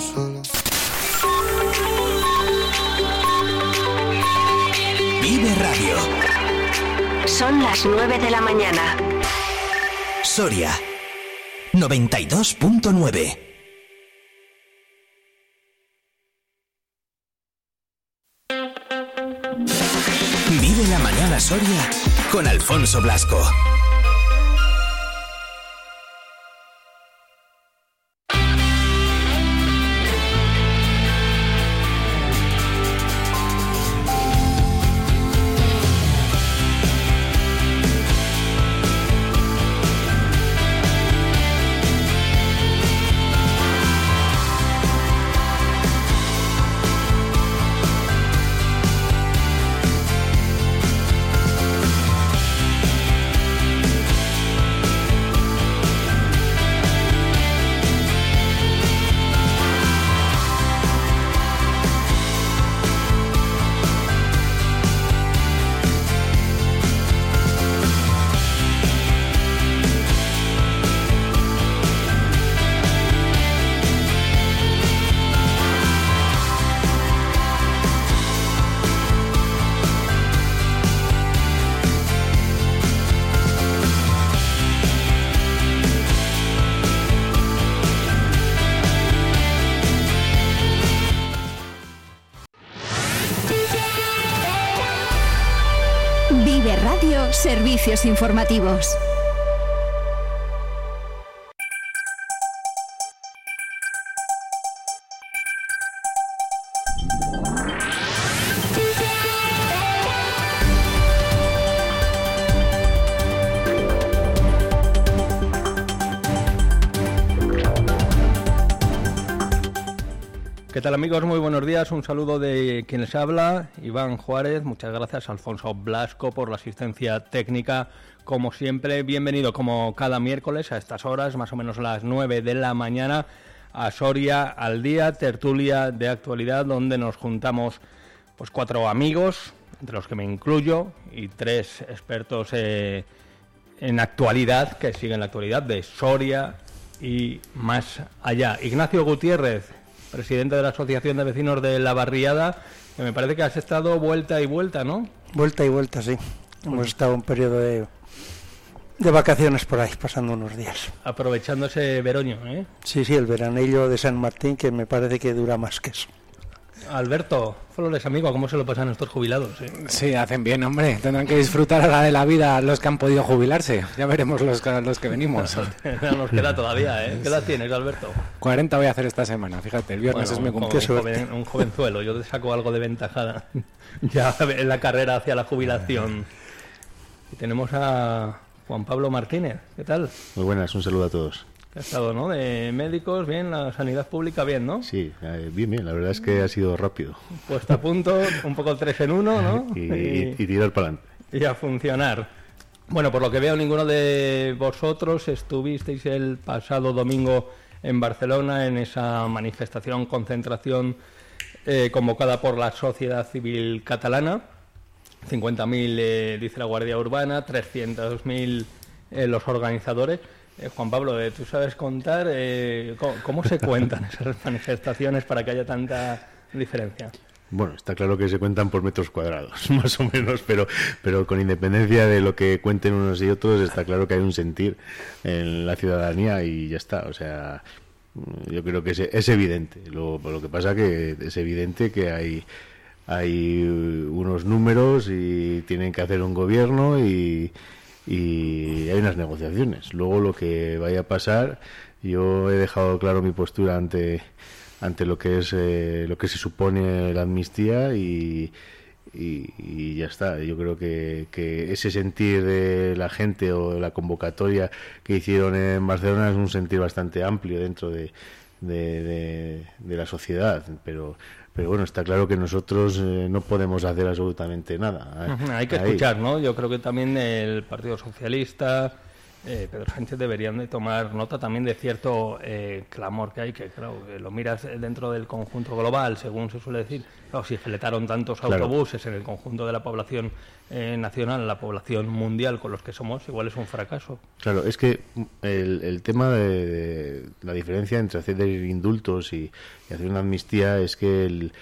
solo. Vive Radio. Son las 9 de la mañana. Soria 92.9. Vive la mañana Soria con Alfonso Blasco. Informativos. ¿Qué tal amigos? Muy buenos días. Un saludo de quien les habla, Iván Juárez. Muchas gracias, Alfonso Blasco, por la asistencia técnica. Como siempre, bienvenido como cada miércoles a estas horas, más o menos las 9 de la mañana, a Soria al día, tertulia de actualidad, donde nos juntamos pues cuatro amigos, entre los que me incluyo, y tres expertos eh, en actualidad, que siguen la actualidad de Soria y más allá. Ignacio Gutiérrez, presidente de la Asociación de Vecinos de La Barriada, que me parece que has estado vuelta y vuelta, ¿no? Vuelta y vuelta, sí. Hemos estado un periodo de, de vacaciones por ahí, pasando unos días. Aprovechando ese veroño, ¿eh? Sí, sí, el veranillo de San Martín, que me parece que dura más que eso. Alberto, Flores, amigo, ¿cómo se lo pasan estos jubilados? eh? Sí, hacen bien, hombre. Tendrán que disfrutar ahora de la vida los que han podido jubilarse. Ya veremos los, que- los que venimos. No nos queda todavía, ¿eh? ¿Qué edad tienes, Alberto? 40 voy a hacer esta semana, fíjate, el viernes Bueno, es mi un, cumpleaños. un joven- un jovenzuelo, yo te saco algo de ventajada ya en la carrera hacia la jubilación. Y tenemos a Juan Pablo Martínez, ¿qué tal? Muy buenas, un saludo a todos. ¿Qué ha estado, no? De médicos, bien, la sanidad pública, bien, ¿no? Sí, eh, bien, bien, la verdad es que ha sido rápido. Puesta a punto, un poco tres en uno, ¿no? Y, y- y tirar para adelante. y a funcionar. Bueno, por lo que veo, ninguno de vosotros estuvisteis el pasado domingo en Barcelona en esa manifestación, concentración eh, convocada por la sociedad civil catalana. 50.000 eh, dice la Guardia Urbana, 300.000 eh, los organizadores. Eh, Juan Pablo, eh, ¿tú sabes contar eh, cómo, cómo se cuentan esas manifestaciones para que haya tanta diferencia? Bueno, está claro que se cuentan por metros cuadrados, más o menos, pero, pero con independencia de lo que cuenten unos y otros, está claro que hay un sentir en la ciudadanía y ya está. O sea, yo creo que es, es evidente. Lo, lo que pasa que es evidente que hay, hay unos números y tienen que hacer un gobierno y, y hay unas negociaciones. Luego lo que vaya a pasar, yo he dejado claro mi postura ante ante lo que es eh, lo que se supone la amnistía y, y, ya está. Yo creo que, que ese sentir de la gente o de la convocatoria que hicieron en Barcelona es un sentir bastante amplio dentro de, de, de- de la sociedad, pero pero bueno, está claro que nosotros eh, no podemos hacer absolutamente nada. Hay que Ahí. escuchar, ¿no? Yo creo que también el Partido Socialista, eh, Pedro Sánchez deberían de tomar nota también de cierto eh, clamor que hay, que claro, lo miras dentro del conjunto global, según se suele decir, claro, si fletaron tantos autobuses en el conjunto de la población eh, nacional, la población mundial con los que somos, igual es un fracaso. Claro, es que el, el tema de, la diferencia entre hacer indultos y, y hacer una amnistía es que el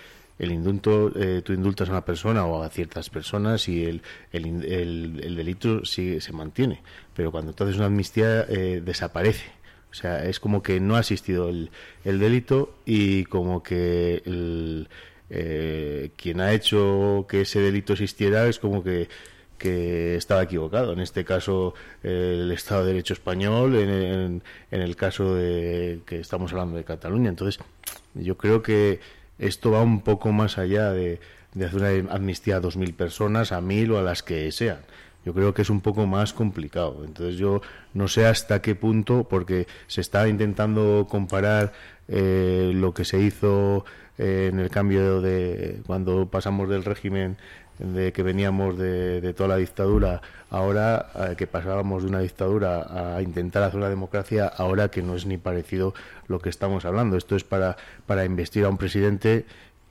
el indulto, eh, tú indultas a una persona o a ciertas personas y el, el, el, delito sigue, se mantiene. Pero cuando tú haces una amnistía, eh, desaparece. O sea, es como que no ha existido el, el delito y como que el, eh, quien ha hecho que ese delito existiera es como que que estaba equivocado. En este caso, el Estado de Derecho español, en, en, el caso de que estamos hablando de Cataluña. Entonces, yo creo que esto va un poco más allá de, hacer una amnistía a 2.000 personas, a 1.000 o a las que sean. Yo creo que es un poco más complicado. Entonces yo no sé hasta qué punto, porque se está intentando comparar eh, lo que se hizo eh, en el cambio de cuando pasamos del régimen de que veníamos de, toda la dictadura, ahora eh, que pasábamos de una dictadura a intentar hacer una democracia, ahora que no es ni parecido lo que estamos hablando. Esto es para, para investir a un presidente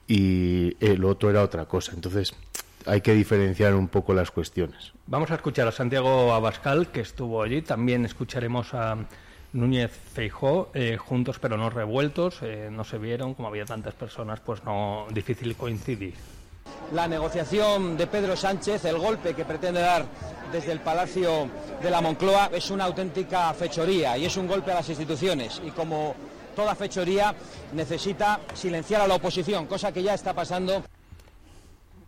y el otro era otra cosa. Entonces, hay que diferenciar un poco las cuestiones. Vamos a escuchar a Santiago Abascal, que estuvo allí. También escucharemos a Núñez Feijó, eh, juntos pero no revueltos. Eh, no se vieron, como había tantas personas, pues no difícil coincidir la negociación de Pedro Sánchez, el golpe que pretende dar desde el Palacio de la Moncloa, es una auténtica fechoría y es un golpe a las instituciones. Y como toda fechoría necesita silenciar a la oposición, cosa que ya está pasando.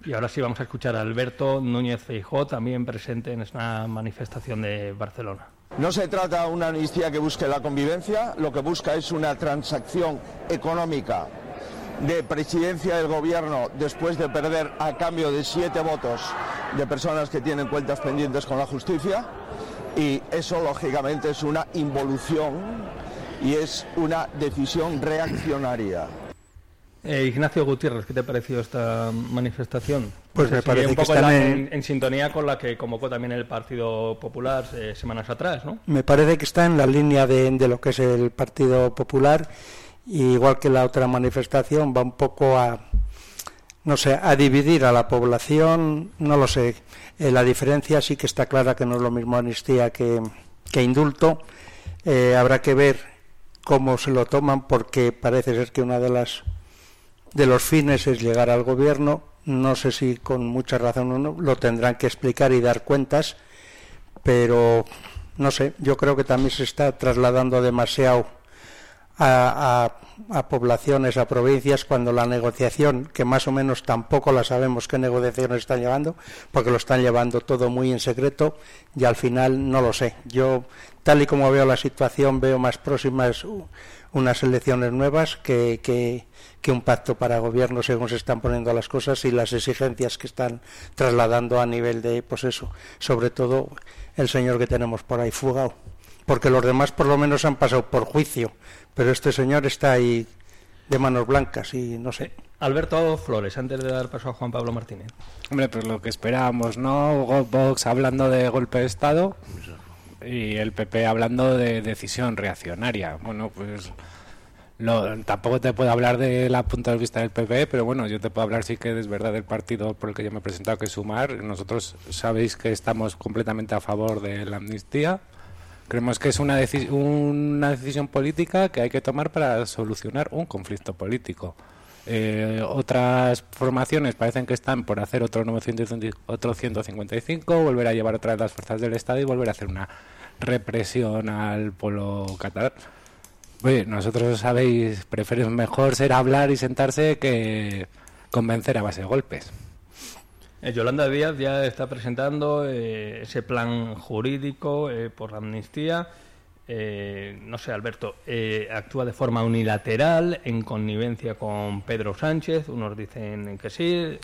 Y ahora sí vamos a escuchar a Alberto Núñez Feijó, también presente en esta manifestación de Barcelona. No se trata de una amnistía que busque la convivencia, lo que busca es una transacción económica de presidencia del gobierno después de perder a cambio de siete votos de personas que tienen cuentas pendientes con la justicia y eso lógicamente es una involución y es una decisión reaccionaria. Eh, Ignacio Gutiérrez, ¿qué te ha parecido esta manifestación? Pues me parece que están en, sintonía con la que convocó también el Partido Popular eh, semanas atrás, ¿no? Me parece que está en la línea de, de lo que es el Partido Popular igual que la otra manifestación, va un poco a, no sé, a dividir a la población, no lo sé. Eh, la diferencia sí que está clara que no es lo mismo amnistía que, que indulto. Eh, habrá que ver cómo se lo toman porque parece ser que una de las de los fines es llegar al gobierno. No sé si con mucha razón o no, lo tendrán que explicar y dar cuentas, pero no sé, yo creo que también se está trasladando demasiado a, poblaciones, a provincias, cuando la negociación, que más o menos tampoco la sabemos qué negociaciones están llevando, porque lo están llevando todo muy en secreto y al final no lo sé. Yo, tal y como veo la situación, veo más próximas unas elecciones nuevas que, que, que un pacto para gobierno según se están poniendo las cosas y las exigencias que están trasladando a nivel de, pues eso, sobre todo el señor que tenemos por ahí fugado porque los demás por lo menos han pasado por juicio, pero este señor está ahí de manos blancas y no sé. Alberto Flores, antes de dar paso a Juan Pablo Martínez. Hombre, pues lo que esperábamos, ¿no? Vox hablando de golpe de Estado y el PP hablando de decisión reaccionaria. Bueno, pues tampoco te puedo hablar de la punto de vista del PP, pero bueno, yo te puedo hablar sí que es verdad del partido por el que yo me he presentado, que es Sumar. Nosotros sabéis que estamos completamente a favor de la amnistía Creemos que es una, una decisión política que hay que tomar para solucionar un conflicto político. Eh, otras formaciones parecen que están por hacer otro, 900, otro 155, volver a llevar otra vez las fuerzas del Estado y volver a hacer una represión al pueblo catalán. Oye, nosotros sabéis, preferimos mejor ser hablar y sentarse que convencer a base de golpes. Eh, Yolanda Díaz ya está presentando eh, ese plan jurídico eh, por la amnistía. no sé, Alberto, actúa de forma unilateral, en connivencia con Pedro Sánchez. Unos dicen que sí,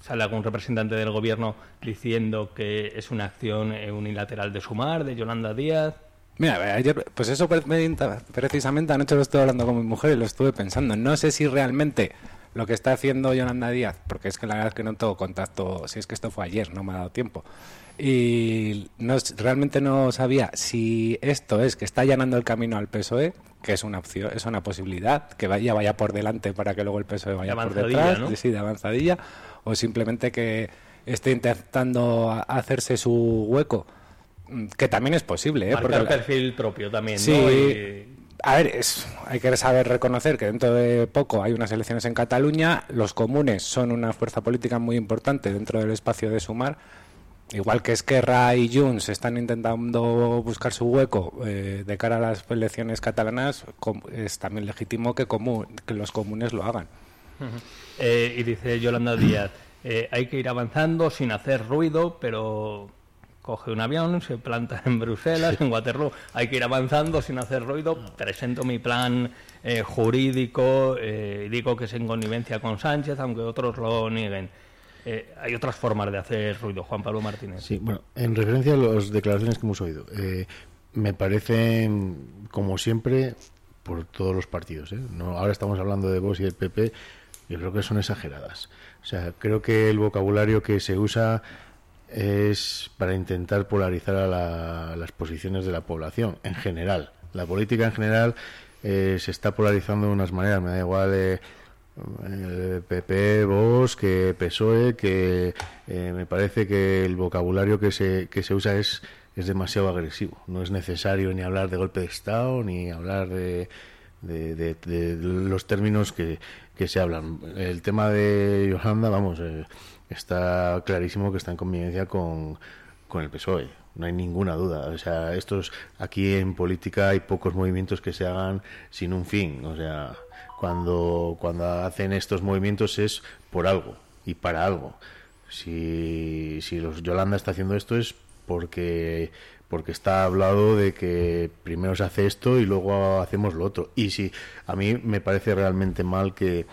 sale algún representante del gobierno diciendo que es una acción unilateral de Sumar, de Yolanda Díaz. Mira, ayer, pues eso precisamente anoche lo estuve hablando con mi mujer y lo estuve pensando. No sé si realmente lo que está haciendo Yolanda Díaz, porque es que la verdad es que no tengo contacto, si es que esto fue ayer, no me ha dado tiempo. Y no, realmente no sabía si esto es que está allanando el camino al PSOE, que es una opción, es una posibilidad, que vaya, vaya por delante para que luego el PSOE vaya por detrás, ¿no? sí, de avanzadilla, o simplemente que esté intentando hacerse su hueco, mm, que también es posible. ¿eh? Marcar perfil propio también, sí, a ver, hay que saber reconocer que dentro de poco hay unas elecciones en Cataluña. Los comunes son una fuerza política muy importante dentro del espacio de Sumar. Igual que Esquerra y Junts están intentando buscar su hueco eh, de cara a las elecciones catalanas, es también legítimo que, que los comunes lo hagan. Eh, y dice Yolanda Díaz, eh, hay que ir avanzando sin hacer ruido, pero coge un avión, se planta en Bruselas, en Waterloo. Hay que ir avanzando sin hacer ruido. Presento mi plan eh, jurídico, eh, digo que es en connivencia con Sánchez, aunque otros lo nieguen. Eh, hay otras formas de hacer ruido, Juan Pablo Martínez. Sí, bueno, en referencia a las declaraciones que hemos oído, me parecen, como siempre, por todos los partidos. No, ahora estamos hablando de Vox y el PP, yo creo que son exageradas. O sea, creo que el vocabulario que se usa es para intentar polarizar a, las posiciones de la población en general. La política en general eh, se está polarizando de unas maneras, me da igual eh, PP, Vox, que PSOE, que eh, me parece que el vocabulario que se, que se usa es, es demasiado agresivo. No es necesario ni hablar de golpe de Estado, ni hablar de, de, los términos que, que, se hablan. El tema de Yolanda, vamos, eh, está clarísimo que está en convivencia con, con el PSOE. No hay ninguna duda. O sea, estos aquí en política hay pocos movimientos que se hagan sin un fin. O sea, cuando, cuando hacen estos movimientos es por algo y para algo. Si, si los Yolanda está haciendo esto es porque porque está hablado de que primero se hace esto y luego hacemos lo otro. Y si a mí me parece realmente mal que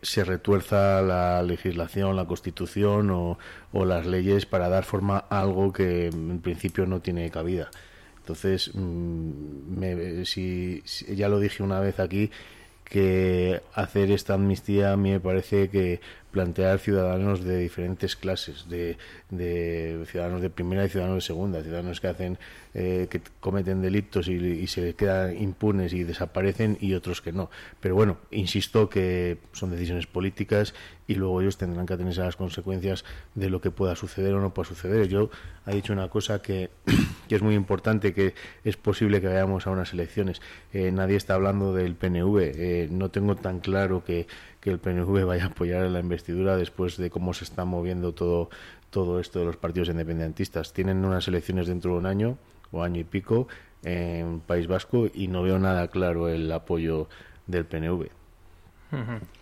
se retuerza la legislación, la constitución o, las leyes para dar forma a algo que en principio no tiene cabida. Entonces, mm, si, ya lo dije una vez aquí, que hacer esta amnistía a mí me parece que plantear ciudadanos de diferentes clases, de, ciudadanos de primera y ciudadanos de segunda, ciudadanos que hacen eh, que cometen delitos y, se quedan impunes y desaparecen y otros que no. Pero bueno, insisto que son decisiones políticas y luego ellos tendrán que atenerse a las consecuencias de lo que pueda suceder o no pueda suceder. Yo he dicho una cosa que, es muy importante, que es posible que vayamos a unas elecciones. Eh, nadie está hablando del PNV. Eh, no tengo tan claro que que el PNV vaya a apoyar la investidura después de cómo se está moviendo todo, todo esto de los partidos independentistas. Tienen unas elecciones dentro de un año o año y pico en País Vasco y no veo nada claro el apoyo del PNV.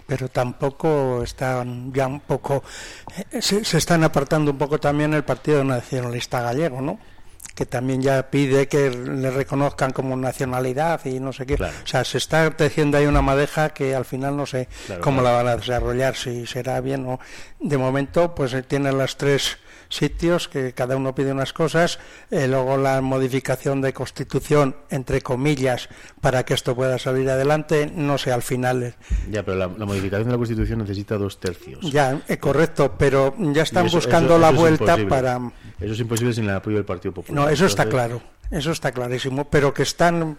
Pero tampoco están ya un poco, eh, se, se están apartando un poco también el Partido Nacionalista Gallego, ¿no? Que también ya pide que le reconozcan como nacionalidad y no sé qué. O sea, se está tejiendo ahí una madeja que al final no sé cómo la van a desarrollar, si será bien o... De momento, pues eh, tiene las tres sitios que cada uno pide unas cosas, eh, luego la modificación de constitución, entre comillas, para que esto pueda salir adelante, no sé, al final. Eh. Ya, pero la, modificación de la constitución necesita dos tercios. Ya, correcto, pero ya están buscando la vuelta para eso es imposible sin el apoyo del Partido Popular. No, eso está claro. Eso está clarísimo, pero que están,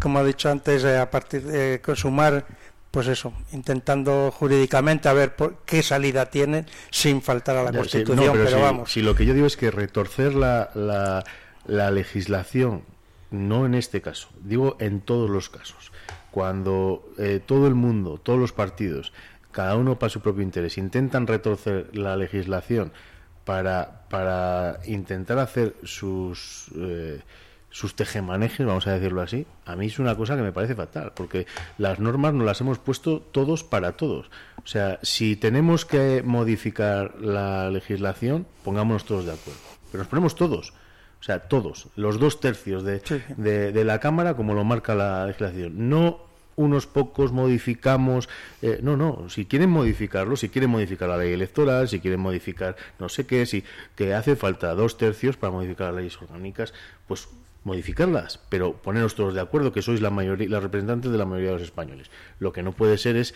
como he dicho antes, eh, a partir de consumar, pues eso, intentando jurídicamente a ver por qué salida tienen sin faltar a la Constitución. pero, vamos. Si lo que yo digo es que retorcer la, la, legislación, no en este caso, digo en todos los casos, cuando eh, todo el mundo, todos los partidos, cada uno para su propio interés, intentan retorcer la legislación para, para intentar hacer sus, eh, sus tejemanejes, vamos a decirlo así, a mí es una cosa que me parece fatal, porque las normas nos las hemos puesto todos para todos. O sea, si tenemos que modificar la legislación, pongámonos todos de acuerdo. Pero nos ponemos todos. O sea, todos, los dos tercios de, de, de la Cámara, como lo marca la legislación. No unos pocos modificamos. Eh, no, no, si quieren modificarlo, si quieren modificar la ley electoral, si quieren modificar no sé qué, si que hace falta dos tercios para modificar las leyes orgánicas, pues modificarlas, pero poneros todos de acuerdo que sois la mayoría, las representantes de la mayoría de los españoles. Lo que no puede ser es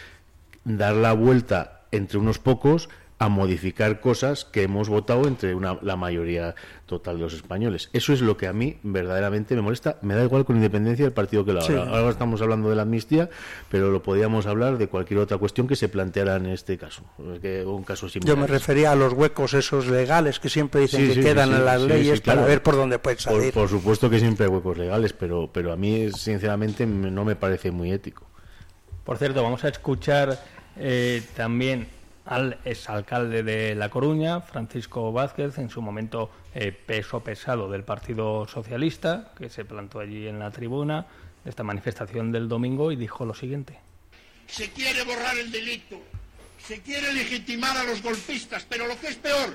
dar la vuelta entre unos pocos a modificar cosas que hemos votado entre una, la mayoría total de los españoles. Eso es lo que a mí verdaderamente me molesta. Me da igual con independencia del partido que lo haga. Ahora estamos hablando de la amnistía, pero lo podíamos hablar de cualquier otra cuestión que se planteara en este caso. Que un caso Yo me refería a los huecos esos legales que siempre dicen que quedan en las leyes para ver por dónde pueden salir. Por, supuesto que siempre hay huecos legales, pero, pero a mí sinceramente no me parece muy ético. Por cierto, vamos a escuchar eh, también al exalcalde de La Coruña, Francisco Vázquez, en su momento eh, peso pesado del Partido Socialista, que se plantó allí en la tribuna de esta manifestación del domingo y dijo lo siguiente. Se quiere borrar el delito, se quiere legitimar a los golpistas, pero lo que es peor,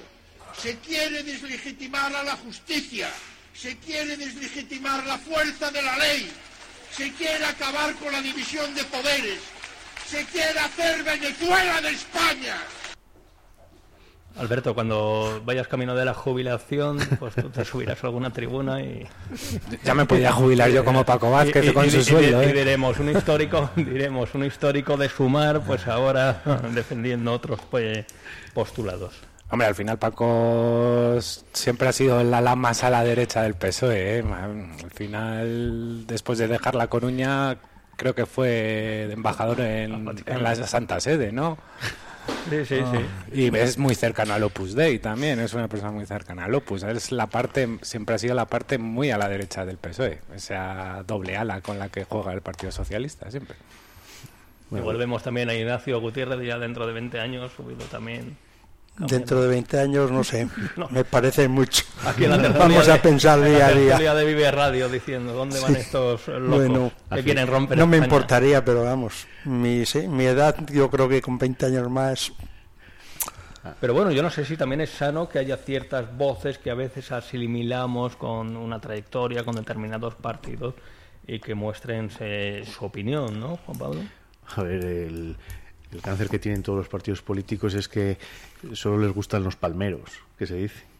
se quiere deslegitimar a la justicia, se quiere deslegitimar la fuerza de la ley, se quiere acabar con la división de poderes, se quiere hacer Venezuela de España. Alberto, cuando vayas camino de la jubilación, pues tú te subirás a alguna tribuna y... Ya me podía jubilar yo como Paco Vázquez con su sueldo. Y, ¿eh? diremos un histórico, diremos un histórico de sumar, pues ahora defendiendo otros pues, postulados. Hombre, al final Paco siempre ha sido el ala más a la derecha del PSOE. ¿eh? Al final, después de dejar La Coruña, creo que fue embajador en, la Santa Sede, ¿no? Sí, sí, sí. Ah. Y es muy cercano al Opus Dei también, es una persona muy cercana al Opus. Es la parte, siempre ha sido la parte muy a la derecha del PSOE, esa doble ala con la que juega el Partido Socialista, siempre. y volvemos también a Ignacio Gutiérrez, ya dentro de 20 años, subido también Dentro de 20 años, no sé, me parece mucho. Vamos a pensar día a día. de Vive Radio diciendo, ¿dónde van estos locos que quieren romper No me importaría, pero vamos, mi, mi edad yo creo que con 20 años más... Pero bueno, yo no sé si también es sano que haya ciertas voces que a veces asimilamos con una trayectoria, con determinados partidos y que muestren su opinión, ¿no, Juan Pablo? A ver, el, el cáncer que tienen todos los partidos políticos es que solo les gustan los palmeros, que se dice.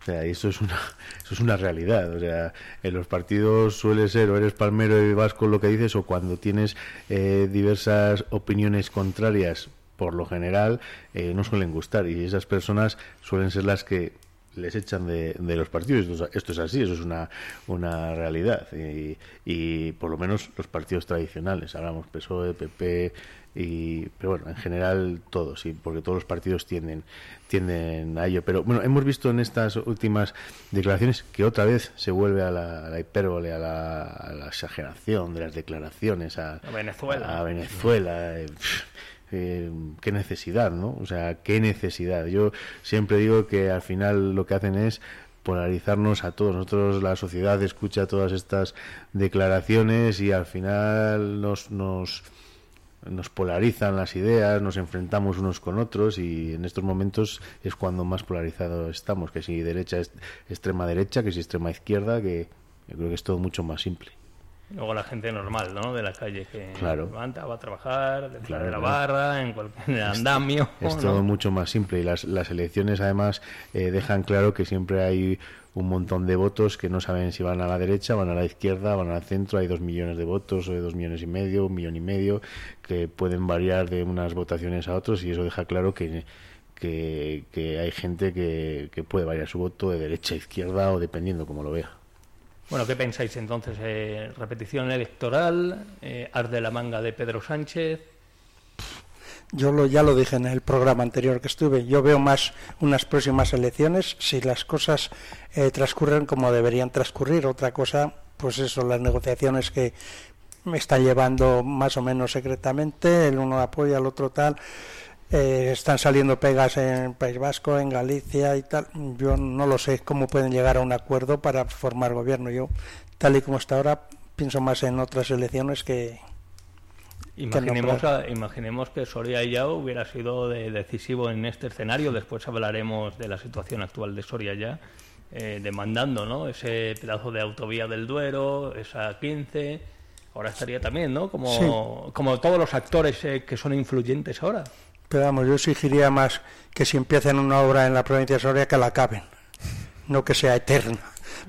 O sea, y eso es una, eso es una realidad. O sea, en los partidos suele ser o eres palmero y vas con lo que dices o cuando tienes eh, diversas opiniones contrarias, por lo general, eh, no suelen gustar. Y esas personas suelen ser las que les echan de, de los partidos. Esto, es así, eso es una, una realidad. Y, y, por lo menos los partidos tradicionales, hablamos PSOE, PP, y pero bueno en general todos sí porque todos los partidos tienden tienden a ello. Pero bueno hemos visto en estas últimas declaraciones que otra vez se vuelve a la, hipérbole a la, exageración de las declaraciones a, Venezuela. a Venezuela eh, eh, qué necesidad no o sea qué necesidad. Yo siempre digo que al final lo que hacen es polarizarnos a todos. Nosotros, la sociedad, escucha todas estas declaraciones y al final nos, nos, nos polarizan las ideas, nos enfrentamos unos con otros y en estos momentos es cuando más polarizado estamos, que si derecha es extrema derecha, que si extrema izquierda, que yo creo que es todo mucho más simple. Luego la gente normal, ¿no? De la calle que claro. levanta, va a trabajar, de la barra, en cualquier andamio. Es, todo mucho más simple y las, las elecciones además eh, dejan claro que siempre hay un montón de votos que no saben si van a la derecha, van a la izquierda, van al centro. Hay dos millones de votos, o de dos millones y medio, un millón y medio, que pueden variar de unas votaciones a otros y eso deja claro que, que, hay gente que, que puede variar su voto de derecha a izquierda o dependiendo como lo vea. Bueno, ¿qué pensáis entonces? Eh, ¿Repetición electoral? Eh, de la manga de Pedro Sánchez? Yo lo, ya lo dije en el programa anterior que estuve. Yo veo más unas próximas elecciones si las cosas eh, transcurren como deberían transcurrir. Otra cosa, pues eso, las negociaciones que me están llevando más o menos secretamente, el uno apoya al otro tal. Eh, están saliendo pegas en País Vasco, en Galicia y tal. Yo no lo sé cómo pueden llegar a un acuerdo para formar gobierno. Yo, tal y como está ahora, pienso más en otras elecciones que. Imaginemos, que imaginemos que Soria ya hubiera sido decisivo en este escenario. Después hablaremos de la situación actual de Soria ya, eh, demandando ¿no? ese pedazo de autovía del Duero, esa 15. Ahora estaría también, ¿no? Como, como todos los actores eh, que son influyentes ahora. Pero vamos, yo exigiría más que si empiezan una obra en la provincia de Soria que la acaben, no que sea eterna.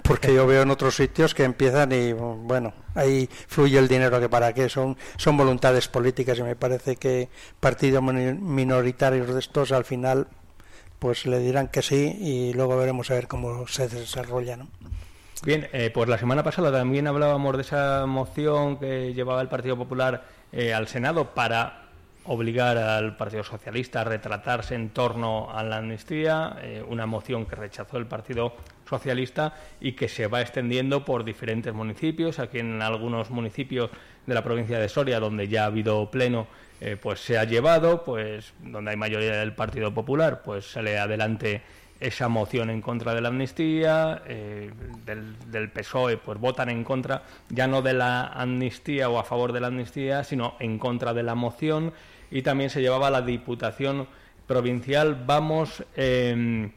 porque yo veo en otros sitios que empiezan y bueno, ahí fluye el dinero que para qué, son, son voluntades políticas y me parece que partidos minoritarios de estos al final pues le dirán que sí y luego veremos a ver cómo se desarrolla, ¿no? Bien, eh, pues la semana pasada también hablábamos de esa moción que llevaba el Partido Popular eh, al Senado para obligar al Partido Socialista a retratarse en torno a la amnistía, eh, una moción que rechazó el Partido Socialista y que se va extendiendo por diferentes municipios. Aquí en algunos municipios de la provincia de Soria, donde ya ha habido pleno, eh, pues se ha llevado, pues donde hay mayoría del Partido Popular, pues sale adelante esa moción en contra de la amnistía, eh, del, del, PSOE pues votan en contra, ya no de la amnistía o a favor de la amnistía, sino en contra de la moción y también se llevaba la Diputación Provincial. Vamos em,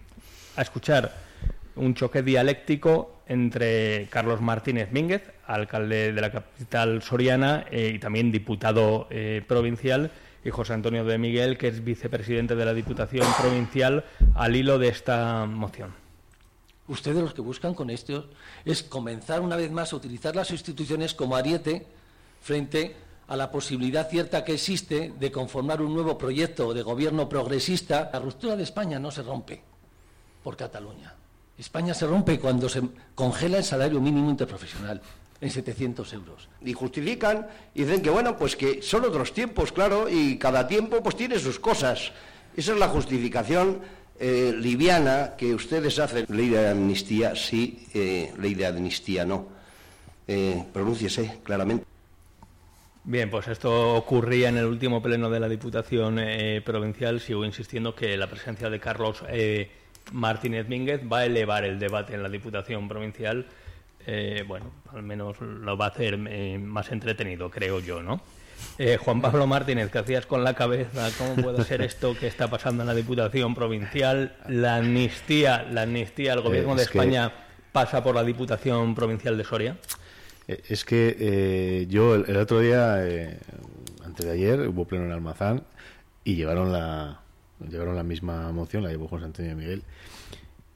a escuchar un choque dialéctico entre Carlos Martínez Mínguez, alcalde de la capital soriana eh, y también diputado eh, provincial, y José Antonio de Miguel, que es vicepresidente de la Diputación Provincial, al hilo de esta moción. Ustedes los que buscan con esto es comenzar una vez más a utilizar las instituciones como ariete frente la posibilidad cierta que existe de conformar un nuevo proyecto de gobierno progresista, la ruptura de España no se rompe por Cataluña. España se rompe cuando se congela el salario mínimo interprofesional en 700 euros. Y justifican y dicen que, bueno, pues que son otros tiempos, claro, y cada tiempo pues tiene sus cosas. Esa es la justificación eh, liviana que ustedes hacen. Ley de amnistía sí, eh, ley de amnistía no. Eh, pronúnciese claramente. Bien, pues esto ocurría en el último pleno de la Diputación eh, Provincial. Sigo insistiendo que la presencia de Carlos eh, Martínez Mínguez va a elevar el debate en la Diputación Provincial. Eh, bueno, al menos lo va a hacer más entretenido, creo yo, ¿no? Juan Pablo Martínez, ¿qué hacías con la cabeza? ¿Cómo puede ser esto que está pasando en la Diputación Provincial? La amnistía, la amnistía, el Gobierno de España pasa por la Diputación Provincial de Soria. Eh, es que eh, yo el, otro día, eh, antes de ayer, hubo pleno en Almazán y llevaron la, llevaron la misma moción, la llevó José Antonio Miguel,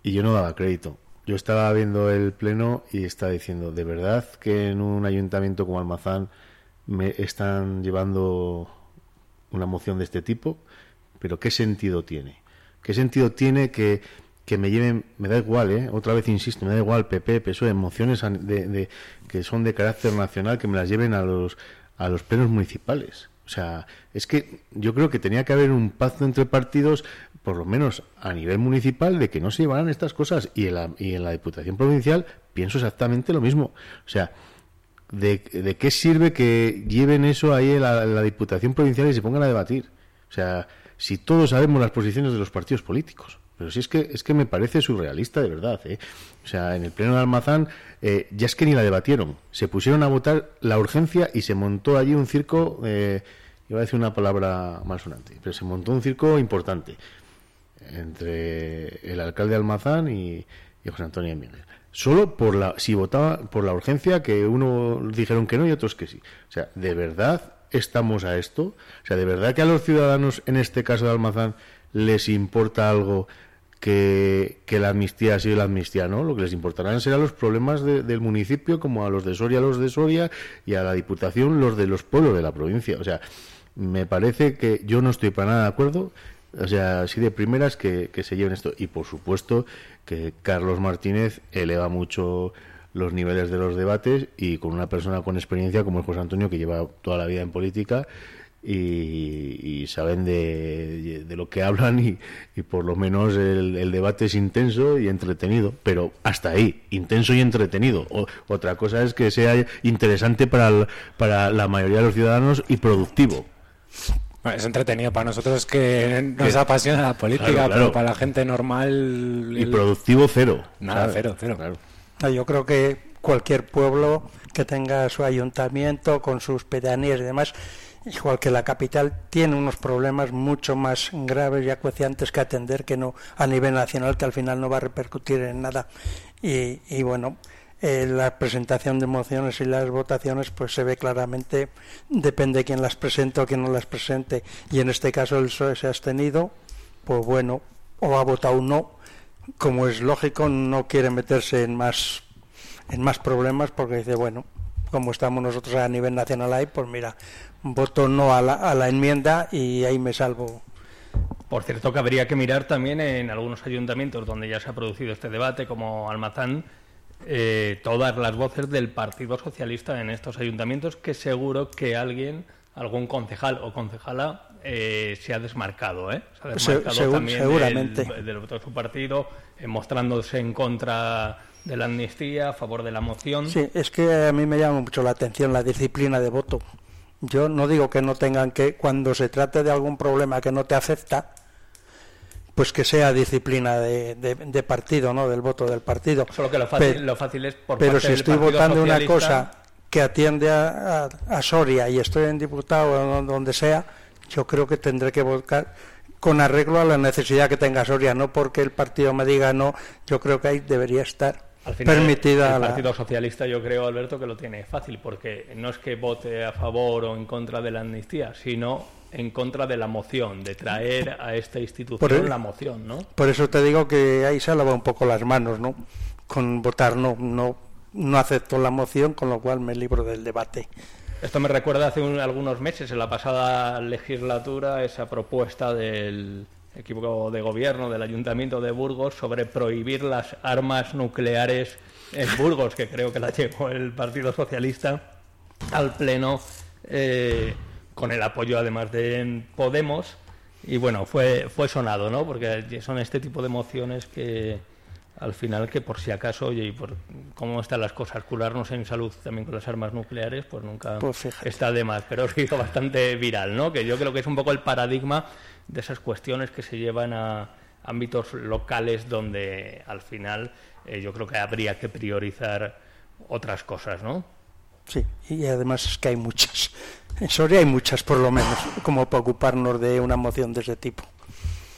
y yo no daba crédito. Yo estaba viendo el pleno y estaba diciendo, ¿de verdad que en un ayuntamiento como Almazán me están llevando una moción de este tipo? ¿Pero qué sentido tiene? ¿Qué sentido tiene que que me lleven, me da igual, ¿eh? otra vez insisto, me da igual PP, PSOE, emociones de, que son de carácter nacional, que me las lleven a los, a los plenos municipales. O sea, es que yo creo que tenía que haber un pacto entre partidos, por lo menos a nivel municipal, de que no se llevaran estas cosas. Y en la, y en la Diputación Provincial pienso exactamente lo mismo. O sea, ¿de, de qué sirve que lleven eso ahí la, en la Diputación Provincial y se pongan a debatir? O sea, si todos sabemos las posiciones de los partidos políticos. Pero si es que, es que me parece surrealista de verdad. ¿eh? O sea, en el pleno de Almazán eh, ya es que ni la debatieron. Se pusieron a votar la urgencia y se montó allí un circo, eh, iba a decir una palabra más sonante, pero se montó un circo importante entre el alcalde de Almazán y, José Antonio Miguel. Solo por la, si votaba por la urgencia, que uno dijeron que no y otros que sí. O sea, ¿de verdad estamos a esto? O sea, ¿de verdad que a los ciudadanos, en este caso de Almazán, les importa algo que, la amnistía ha sido la amnistía, ¿no? Lo que les importarán serán los problemas del municipio, como a los de Soria los de Soria y a la Diputación los de los pueblos de la provincia. O sea, me parece que yo no estoy para nada de acuerdo, o sea, así de primeras que, se lleven esto. Y por supuesto que Carlos Martínez eleva mucho los niveles de los debates y con una persona con experiencia como es José Antonio, que lleva toda la vida en política y, saben de, lo que hablan y, por lo menos el, debate es intenso y entretenido, pero hasta ahí, intenso y entretenido. otra cosa es que sea interesante para, para la mayoría de los ciudadanos y productivo. es entretenido para nosotros que nos apasiona la política, pero para la gente normal... Y productivo cero. Nada, cero, cero. Claro. Yo creo que cualquier pueblo que tenga su ayuntamiento con sus pedanías y demás igual que la capital, tiene unos problemas mucho más graves y acuciantes que atender que no a nivel nacional, que al final no va a repercutir en nada. Y, y bueno, eh, la presentación de mociones y las votaciones, pues se ve claramente, depende de quién las presente o quién no las presente. Y en este caso el PSOE se ha abstenido, pues bueno, o ha votado no. Como es lógico, no quiere meterse en más en más problemas porque dice, bueno, como estamos nosotros a nivel nacional ahí, pues mira, voto no a la, a la enmienda y ahí me salvo. Por cierto, que habría que mirar también en algunos ayuntamientos donde ya se ha producido este debate, como Almazán, eh, todas las voces del Partido Socialista en estos ayuntamientos, que seguro que alguien, algún concejal o concejala, eh, se ha desmarcado, ¿eh? Se ha desmarcado también seguramente. Del, del voto de su partido, eh, mostrándose en contra de la amnistía, a favor de la moción. Sí, es que a mí me llama mucho la atención la disciplina de voto. Yo no digo que no tengan que, cuando se trate de algún problema que no te afecta, pues que sea disciplina de, de, de partido, ¿no? Del voto del partido. Solo que lo fácil, Pe- lo fácil es por Pero parte si del estoy votando una cosa que atiende a, a- a Soria y estoy en diputado o donde sea, yo creo que tendré que votar con arreglo a la necesidad que tenga Soria, no porque el partido me diga no, yo creo que ahí debería estar Al final, permitida el la... Partido Socialista, yo creo, Alberto, que lo tiene fácil, porque no es que vote a favor o en contra de la amnistía, sino en contra de la moción, de traer a esta institución Por la moción, ¿no? Por eso te digo que ahí se lava un poco las manos, ¿no? Con votar no, no, no acepto la moción, con lo cual me libro del debate. Esto me recuerda hace un- algunos meses, en la pasada legislatura, esa propuesta del equipo de gobierno del Ayuntamiento de Burgos sobre prohibir las armas nucleares en Burgos, que creo que la llevó el Partido Socialista al Pleno, eh, con el apoyo además de Podemos. Y bueno, fue, fue sonado, ¿no? Porque son este tipo de mociones que al final que por si acaso, oye, y por cómo están las cosas, curarnos en salud también con las armas nucleares, pues nunca Pues está de más. Pero hizo bastante viral, ¿no? Que yo creo que es un poco el paradigma de esas cuestiones que se llevan a ámbitos locales donde al final eh, yo creo que habría que priorizar otras cosas, ¿no? Sí, y además es que hay muchas. En Soria hay muchas, por lo menos, como para ocuparnos de una moción de ese tipo.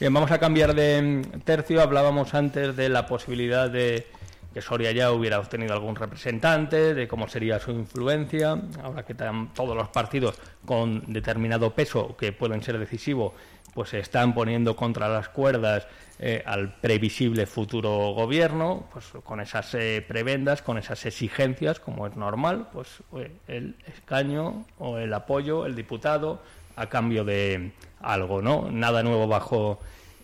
Bien, vamos a cambiar de tercio. Hablábamos antes de la posibilidad de que Soria ya hubiera obtenido algún representante, de cómo sería su influencia. Ahora que todos los partidos con determinado peso, que pueden ser decisivos, pues se están poniendo contra las cuerdas eh, al previsible futuro gobierno, pues con esas eh, prebendas, con esas exigencias, como es normal, pues eh, el escaño o el apoyo, el diputado, a cambio de algo, ¿no? Nada nuevo bajo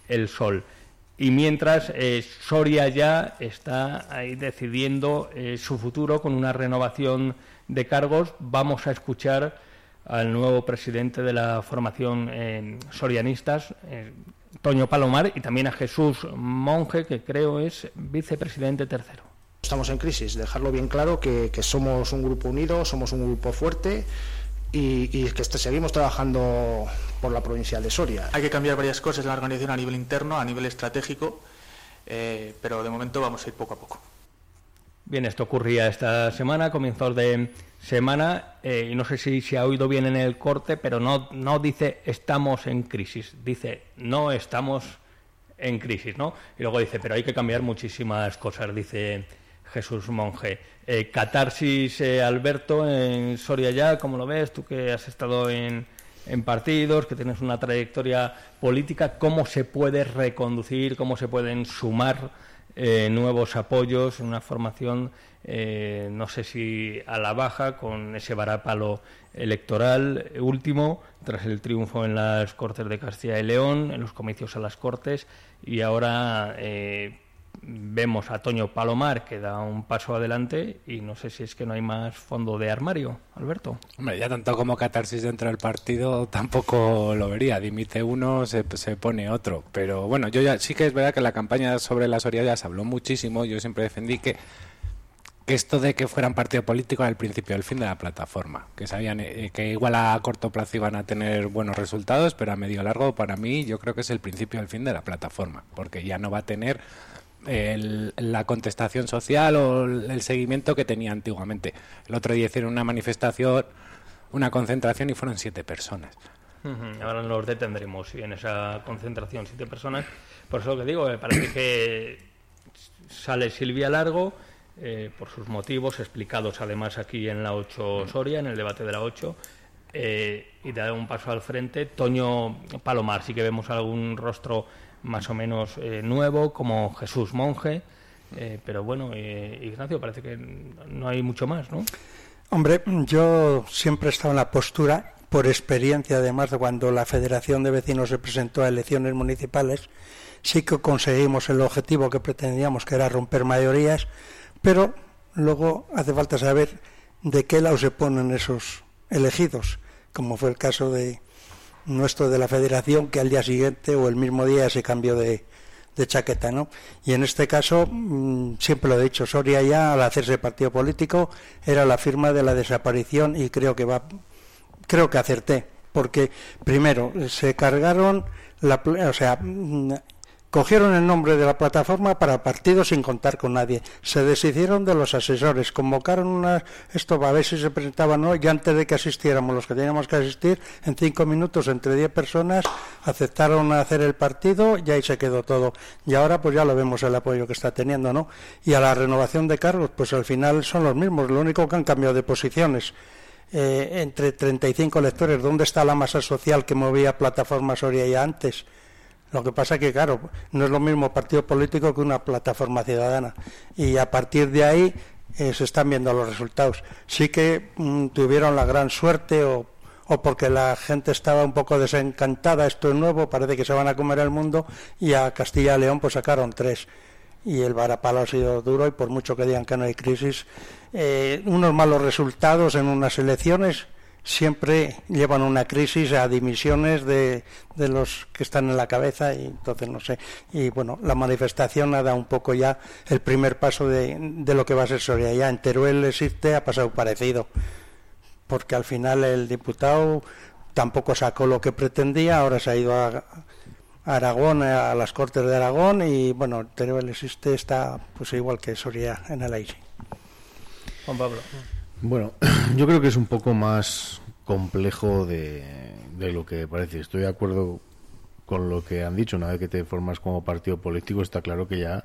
el sol. Y mientras eh, Soria ya está ahí decidiendo eh, su futuro con una renovación de cargos, vamos a escuchar al nuevo presidente de la formación eh, Sorianistas, Toño Palomar, y también a Jesús Monge, que creo es vicepresidente tercero. Estamos en crisis, dejarlo bien claro que somos un grupo unido, somos un grupo fuerte y, y que est- seguimos trabajando por la provincia de Soria. Hay que cambiar varias cosas en la organización a nivel interno, a nivel estratégico, eh, pero de momento vamos a ir poco a poco. Bien, esto ocurría esta semana, comienzos de semana, eh, y no sé si se ha oído bien en el corte, pero no, no dice estamos en crisis, dice no estamos en crisis, ¿no? Y luego dice, pero hay que cambiar muchísimas cosas, dice Jesús Monge. Eh, catarsis, eh, Alberto, en Soria ya, ¿cómo lo ves? Tú que has estado en, en partidos, que tienes una trayectoria política, ¿cómo se puede reconducir, cómo se pueden sumar eh, nuevos apoyos, una formación, no sé si a la baja, con ese varapalo electoral último, tras el triunfo en las Cortes de Castilla y León, en los comicios a las Cortes, y ahora vemos a Toño Palomar que da un paso adelante y no sé si es que no hay más fondo de armario, Alberto. Hombre, ya tanto como catarsis dentro del partido tampoco lo vería. Dimite uno, se, se pone otro. Pero bueno, yo ya sí que es verdad que la campaña sobre la Soria ya se habló muchísimo. Yo siempre defendí que, que esto de que fueran partido político era el principio del fin de la plataforma. Que sabían eh, que igual a corto plazo iban a tener buenos resultados, pero a medio largo para mí yo creo que es el principio del fin de la plataforma. Porque ya no va a tener el- la contestación social o el seguimiento que tenía antiguamente. El otro día hicieron una manifestación, una concentración y fueron siete personas. Ahora nos detendremos en esa concentración, siete personas. Por eso lo que digo, parece que sale Silvia Largo, eh, por sus motivos explicados además aquí en la 8 Soria, en el debate de la 8, eh, y da un paso al frente. Toño Palomar, sí que vemos algún rostro más o menos eh, nuevo, como Jesús Monge, Eh, pero bueno, eh, Ignacio, parece que no hay mucho más, ¿no? Hombre, yo siempre he estado en la postura, por experiencia además de cuando la Federación de Vecinos se presentó a elecciones municipales, sí que conseguimos el objetivo que pretendíamos, que era romper mayorías, pero luego hace falta saber de qué lado se ponen esos elegidos, como fue el caso de nuestro de la Federación, que al día siguiente o el mismo día se cambió de, chaqueta, ¿no? Y en este caso, mm, siempre lo he dicho, Soria ya al hacerse partido político era la firma de la desaparición y creo que va, creo que acerté, porque primero se cargaron la, o sea, mm, Cogieron el nombre de la plataforma para partido sin contar con nadie. Se deshicieron de los asesores, convocaron una, esto para ver si se presentaban hoy, y antes de que asistiéramos los que teníamos que asistir, en cinco minutos entre diez personas aceptaron hacer el partido y ahí se quedó todo. Y ahora pues ya lo vemos el apoyo que está teniendo, ¿no? Y a la renovación de cargos, pues al final son los mismos, lo único que han cambiado de posiciones. Eh, entre 35 electores, ¿dónde está la masa social que movía plataformas Soria ya antes? Lo que pasa que, claro, no es lo mismo partido político que una plataforma ciudadana. Y a partir de ahí eh, se están viendo los resultados. Sí que mm, tuvieron la gran suerte o, o, porque la gente estaba un poco desencantada, esto es nuevo, parece que se van a comer el mundo, y a Castilla y León pues sacaron tres. Y el varapalo ha sido duro y por mucho que digan que no hay crisis, eh, unos malos resultados en unas elecciones siempre llevan una crisis a dimisiones de, de, los que están en la cabeza y entonces no sé. Y bueno, la manifestación ha dado un poco ya el primer paso de, de lo que va a ser Soria. Ya en Teruel existe, ha pasado parecido, porque al final el diputado tampoco sacó lo que pretendía, ahora se ha ido a, Aragón, a las Cortes de Aragón y bueno, Teruel existe, está pues igual que Soria en el aire. Juan Pablo. Bueno, yo creo que es un poco más complejo de, lo que parece. Estoy de acuerdo con lo que han dicho. Una vez que te formas como partido político, está claro que ya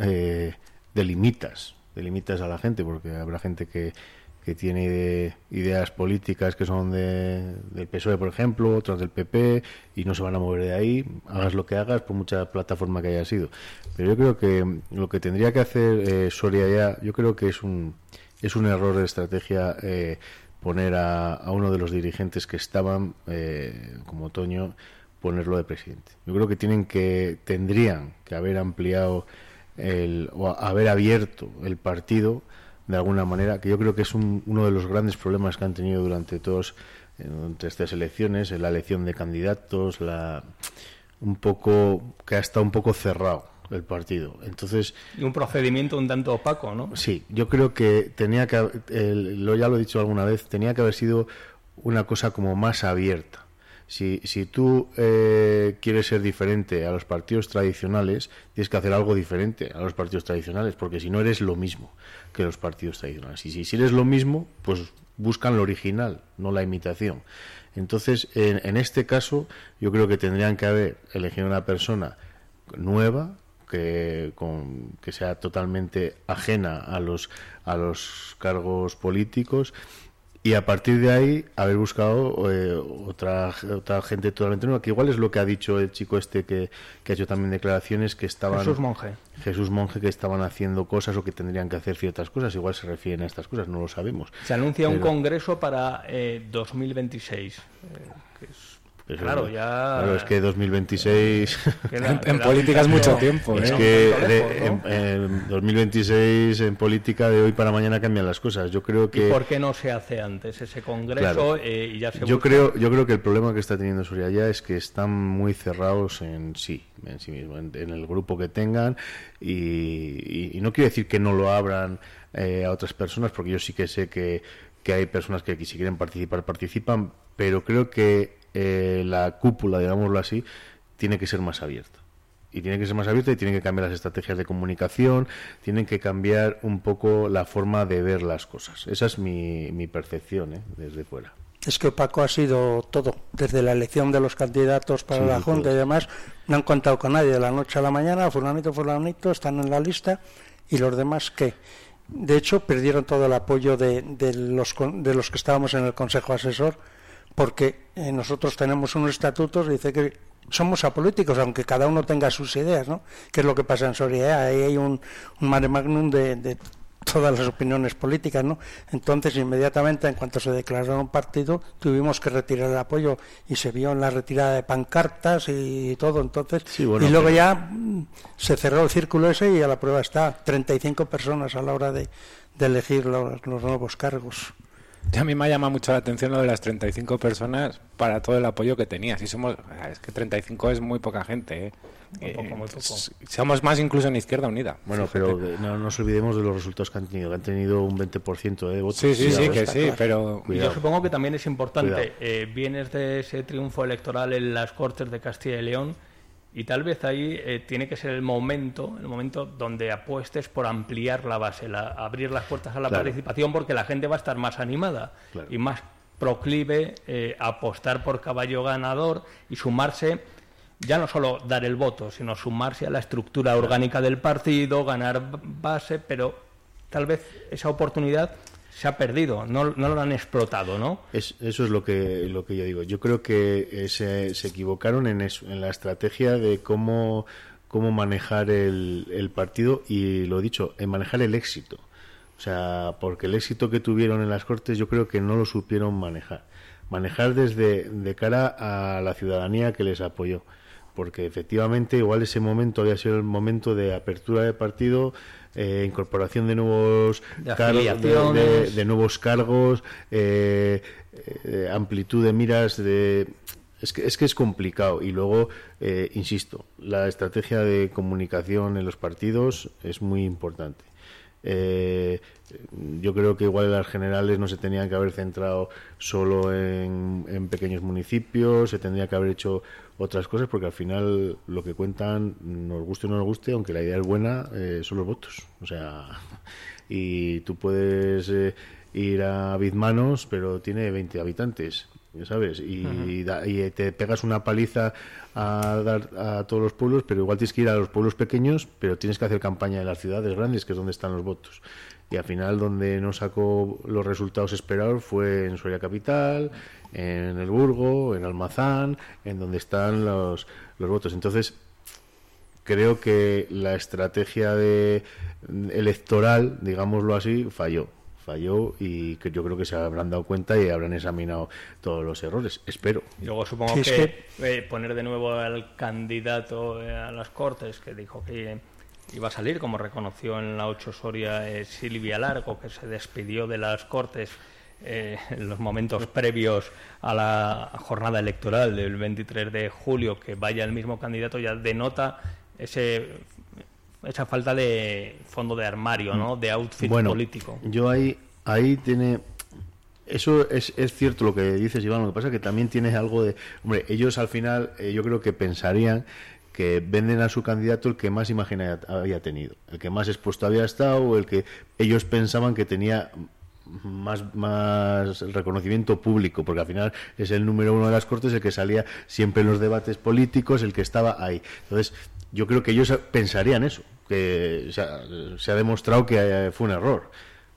eh, delimitas, delimitas a la gente, porque habrá gente que, que tiene ideas políticas que son de, del PSOE, por ejemplo, otras del PP, y no se van a mover de ahí, hagas lo que hagas, por mucha plataforma que haya sido. Pero yo creo que lo que tendría que hacer eh, Soria ya, yo creo que es un es un error de estrategia eh, poner a, uno de los dirigentes que estaban, eh, como Toño, ponerlo de presidente. Yo creo que tienen que tendrían que haber ampliado el, o haber abierto el partido de alguna manera, que yo creo que es uno de los grandes problemas que han tenido durante todos entre estas elecciones, la elección de candidatos, la un poco que ha estado un poco cerrado el partido. Entonces y un procedimiento un tanto opaco, ¿no? Sí, yo creo que tenía que lo ya lo he dicho alguna vez, tenía que haber sido una cosa como más abierta. Si, si tú eh, quieres ser diferente a los partidos tradicionales, tienes que hacer algo diferente a los partidos tradicionales, porque si no eres lo mismo que los partidos tradicionales. Y si, si eres lo mismo, pues buscan lo original, no la imitación. Entonces, en, en este caso, yo creo que tendrían que haber elegido una persona nueva, que, con, que sea totalmente ajena a los, a los cargos políticos y a partir de ahí haber buscado eh, otra, otra gente totalmente nueva, que igual es lo que ha dicho el chico este que, que ha hecho también declaraciones que estaban... Jesús Monje. Jesús Monje que estaban haciendo cosas o que tendrían que hacer ciertas cosas, igual se refieren a estas cosas, no lo sabemos. Se anuncia un congreso para eh, 2026, eh, claro, ya. Claro, es que 2026. en, política es mucho tiempo. Es ¿eh? que en, 2026 en política de hoy para mañana cambian las cosas. Yo creo que. ¿Y por qué no se hace antes ese congreso eh, y ya se yo creo Yo creo que el problema que está teniendo Soria ya es que están muy cerrados en sí, en sí mismo, en, el grupo que tengan. Y, no quiero decir que no lo abran eh, a otras personas, porque yo sí que sé que, que hay personas que si quieren participar, participan, pero creo que eh, la cúpula, digámoslo así, tiene que ser más abierta. Y tiene que ser más abierta y tiene que cambiar las estrategias de comunicación, tienen que cambiar un poco la forma de ver las cosas. Esa es mi, mi percepción ¿eh? desde fuera. Es que Paco ha sido todo, desde la elección de los candidatos para la Junta y demás, no han contado con nadie de la noche a la mañana, fulanito, fulanito, están en la lista, y los demás que, de hecho, perdieron todo el apoyo de, de, los, de los que estábamos en el Consejo Asesor, porque eh, nosotros tenemos unos estatutos y dice que somos apolíticos, aunque cada uno tenga sus ideas, ¿no? Que es lo que pasa en Soria. Ahí hay un, un mare magnum de, de todas las opiniones políticas, ¿no? Entonces, inmediatamente, en cuanto se declaró un partido, tuvimos que retirar el apoyo y se vio en la retirada de pancartas y todo. Entonces, Sí, bueno, y luego pero- ya mm, se cerró el círculo ese y a la prueba está 35 personas a la hora de, de elegir los, los nuevos cargos. Ya a mí me ha llamado mucho la atención lo de las 35 personas para todo el apoyo que tenía. Si somos, es que 35 es muy poca gente. ¿eh? Muy poco, muy poco. Somos más incluso en Izquierda Unida. Bueno, Fíjate. pero eh, no nos olvidemos de los resultados que han tenido, que han tenido un 20% de votos. Sí, sí, sí, que sí, claro. pero- Cuidado. yo supongo que también es importante, eh, vienes de ese triunfo electoral en las Cortes de Castilla y León y tal vez ahí eh, tiene que ser el momento, el momento donde apuestes por ampliar la base, la- abrir las puertas a la Claro. participación porque la gente va a estar más animada Claro. y más proclive eh, a apostar por caballo ganador y sumarse ya no solo dar el voto, sino sumarse a la estructura orgánica del partido, ganar base, pero tal vez esa oportunidad se ha perdido, no, no lo han explotado, ¿no? Es- eso es lo que, lo que yo digo. Yo creo que eh, se, se equivocaron en, en la estrategia de cómo, cómo manejar el, el partido y, lo dicho, en manejar el éxito. O sea, porque el éxito que tuvieron en las Cortes yo creo que no lo supieron manejar. Manejar desde de cara a la ciudadanía que les apoyó. Porque efectivamente igual ese momento había sido el momento de apertura de partido, eh, incorporación de nuevos De cargos, de- de, nuevos cargos, eh, eh, amplitud de miras, de es que, es que es complicado y luego, eh, insisto, la estrategia de comunicación en los partidos es muy importante. Eh, yo creo que igual las generales no se tenían que haber centrado solo en, pequeños municipios, se tendría que haber hecho otras cosas porque al final lo que cuentan, nos guste o no nos guste, aunque la idea es buena, eh, son los votos. O sea, y tú puedes eh, ir a Bizmanos, pero tiene 20 habitantes, ¿sabes? Y, da- y te pegas una paliza a dar a todos los pueblos, pero igual tienes que ir a los pueblos pequeños, pero tienes que hacer campaña en las ciudades grandes, que es donde están los votos. Y al final, donde no sacó los resultados esperados fue en Soria Capital, en El Burgo, en Almazán, en donde están los, los votos. Entonces, creo que la estrategia de electoral, digámoslo así, falló. Falló y que yo creo que se habrán dado cuenta y habrán examinado todos los errores. Espero. Luego supongo que, eh, poner de nuevo al candidato eh, a las Cortes, que dijo que iba a salir, como reconoció en la 8 Soria eh, Silvia Largo, que se despidió de las Cortes eh, en los momentos previos a la jornada electoral del 23 de julio, que vaya el mismo candidato, ya denota ese esa falta de fondo de armario, ¿no? De outfit bueno, político. Yo ahí, ahí tiene. Eso es, es cierto lo que dices, Iván. Lo que pasa es que también tienes algo de. Hombre, ellos al final, eh, yo creo que pensarían que venden a su candidato el que más imagen había tenido, el que más expuesto había estado, o el que ellos pensaban que tenía más, más reconocimiento público, porque al final es el número uno de las cortes, el que salía siempre en los debates políticos, el que estaba ahí. Entonces, yo creo que ellos pensarían eso, que o sea, se ha demostrado que eh, fue un error.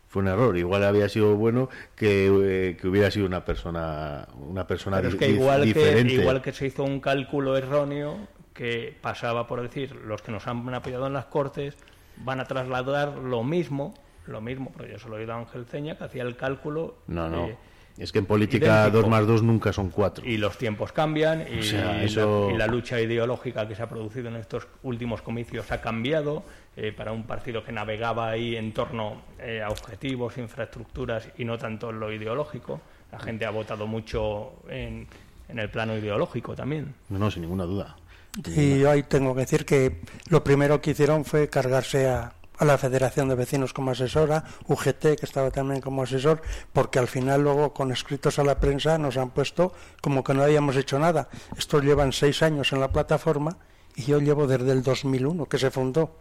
Fue un error. Igual había sido bueno que, eh, que hubiera sido una persona, una persona Pero es que igual, que diferente. igual que se hizo un cálculo erróneo que pasaba por decir los que nos han apoyado en las Cortes van a trasladar lo mismo, lo mismo, porque yo se lo he oído a Ángel Ceña que hacía el cálculo. No, no. eh, es que en política idéntico. dos más dos nunca son cuatro. y los tiempos cambian y, O sea, la- eso- y la, lucha ideológica que se ha producido en estos últimos comicios ha cambiado eh, para un partido que navegaba ahí en torno eh, a objetivos, infraestructuras y no tanto en lo ideológico. La gente ha votado mucho en, en el plano ideológico también. No, no, sin ninguna duda. Y yo ahí tengo que decir que lo primero que hicieron fue cargarse a, a la Federación de Vecinos como asesora, UGT que estaba también como asesor, porque al final luego con escritos a la prensa nos han puesto como que no habíamos hecho nada. Estos llevan seis años en la plataforma y yo llevo desde el 2001 que se fundó.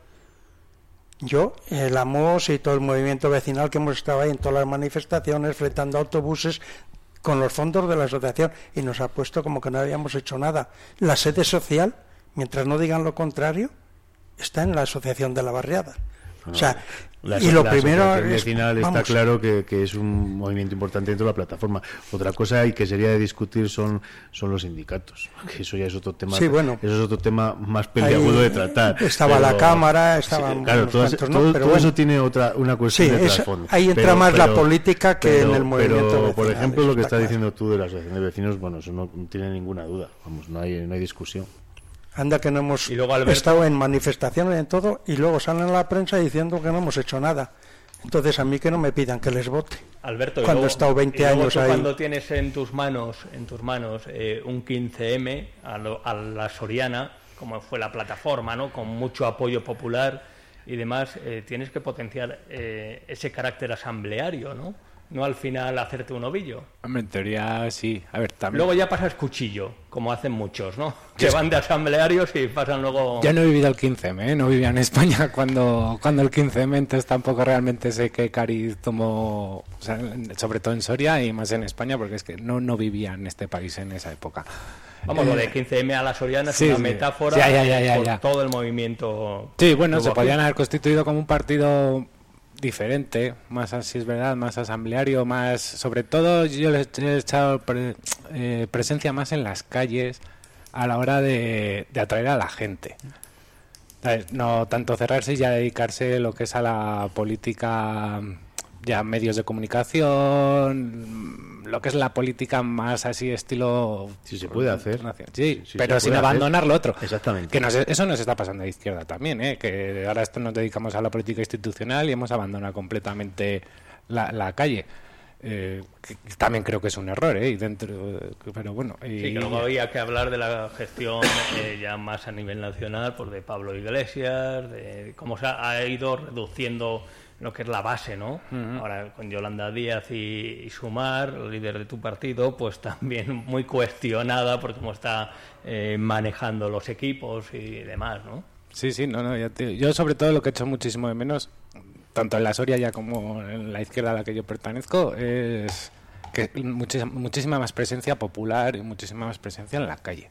Yo, el AMOS y todo el movimiento vecinal que hemos estado ahí en todas las manifestaciones, fletando autobuses con los fondos de la asociación y nos ha puesto como que no habíamos hecho nada. La sede social, mientras no digan lo contrario, está en la asociación de la barriada. O sea, La, y lo la primero es, vecinal está vamos, claro que, que es un movimiento importante dentro de la plataforma. Otra cosa y que sería de discutir son, son los sindicatos. Que eso ya es otro tema. Sí, bueno. Eso es otro tema más peliagudo Ahí de tratar. estaba la Cámara, estaban claro, unos todo, cuantos, ¿no? todo- Pero todo bueno. eso tiene otra una cuestión Sí, de trasfondo. ahí entra más la política que en el movimiento Pero, por vecinal, ejemplo, lo que está estás diciendo tú de la asociación de vecinos, bueno, eso no tiene ninguna duda. Vamos, no hay, no hay discusión. Anda que no hemos luego, Alberto- estado en manifestaciones en todo y luego salen a la prensa diciendo que no hemos hecho nada. Entonces a mí que no me pidan que les vote. Alberto, y cuando luego- he estado 20 y luego años ahí. cuando tienes en tus manos, en tus manos eh, un 15M a, lo- a la Soriana, como fue la plataforma, ¿no? Con mucho apoyo popular y demás, eh, tienes que potenciar eh, ese carácter asambleario, ¿no? No al final hacerte un ovillo. Hombre, en teoría sí. A ver, también. Luego ya pasas cuchillo, como hacen muchos, ¿no? Que van de asamblearios y pasan luego... Yo no he vivido el 15M, ¿eh? no vivía en España cuando, cuando el 15M, entonces tampoco realmente sé qué cariz tomó, o sea, sobre todo en Soria y más en España, porque es que no, no vivía en este país en esa época. Vamos, lo Eh, de 15M a la Soriana es sí, una sí. metáfora Ya, ya, ya, ya, por ya. todo el movimiento. Sí, bueno, se podrían haber constituido como un partido diferente, más así es verdad, más asambleario, más, sobre todo yo les he echado eh, presencia más en las calles a la hora de, de atraer a la gente. ¿Sabes? No tanto cerrarse y ya dedicarse lo que es a la política, ya medios de comunicación, lo que es la política más así estilo... Si se puede hacer. Sí, Sí, pero sin abandonar hacer. lo otro. Exactamente. Que nos- eso nos está pasando a la izquierda también, ¿eh? que ahora esto nos dedicamos a la política institucional y hemos abandonado completamente la, la calle. Eh, que que también creo que es un error, ¿eh? Y dentro, pero bueno. y- Sí, que luego había que hablar de la gestión eh, ya más a nivel nacional, pues de Pablo Iglesias, de cómo se ha, ha ido reduciendo lo que es la base, ¿no? Ahora con Yolanda Díaz y, y Sumar, líder de tu partido, pues también muy cuestionada por cómo está eh, manejando los equipos y demás, ¿no? Sí, sí, no, no, ya te- yo sobre todo lo que he hecho muchísimo de menos, tanto en la Soria ya como en la izquierda a la que yo pertenezco, es que muchísima, muchísima más presencia popular y muchísima más presencia en la calle.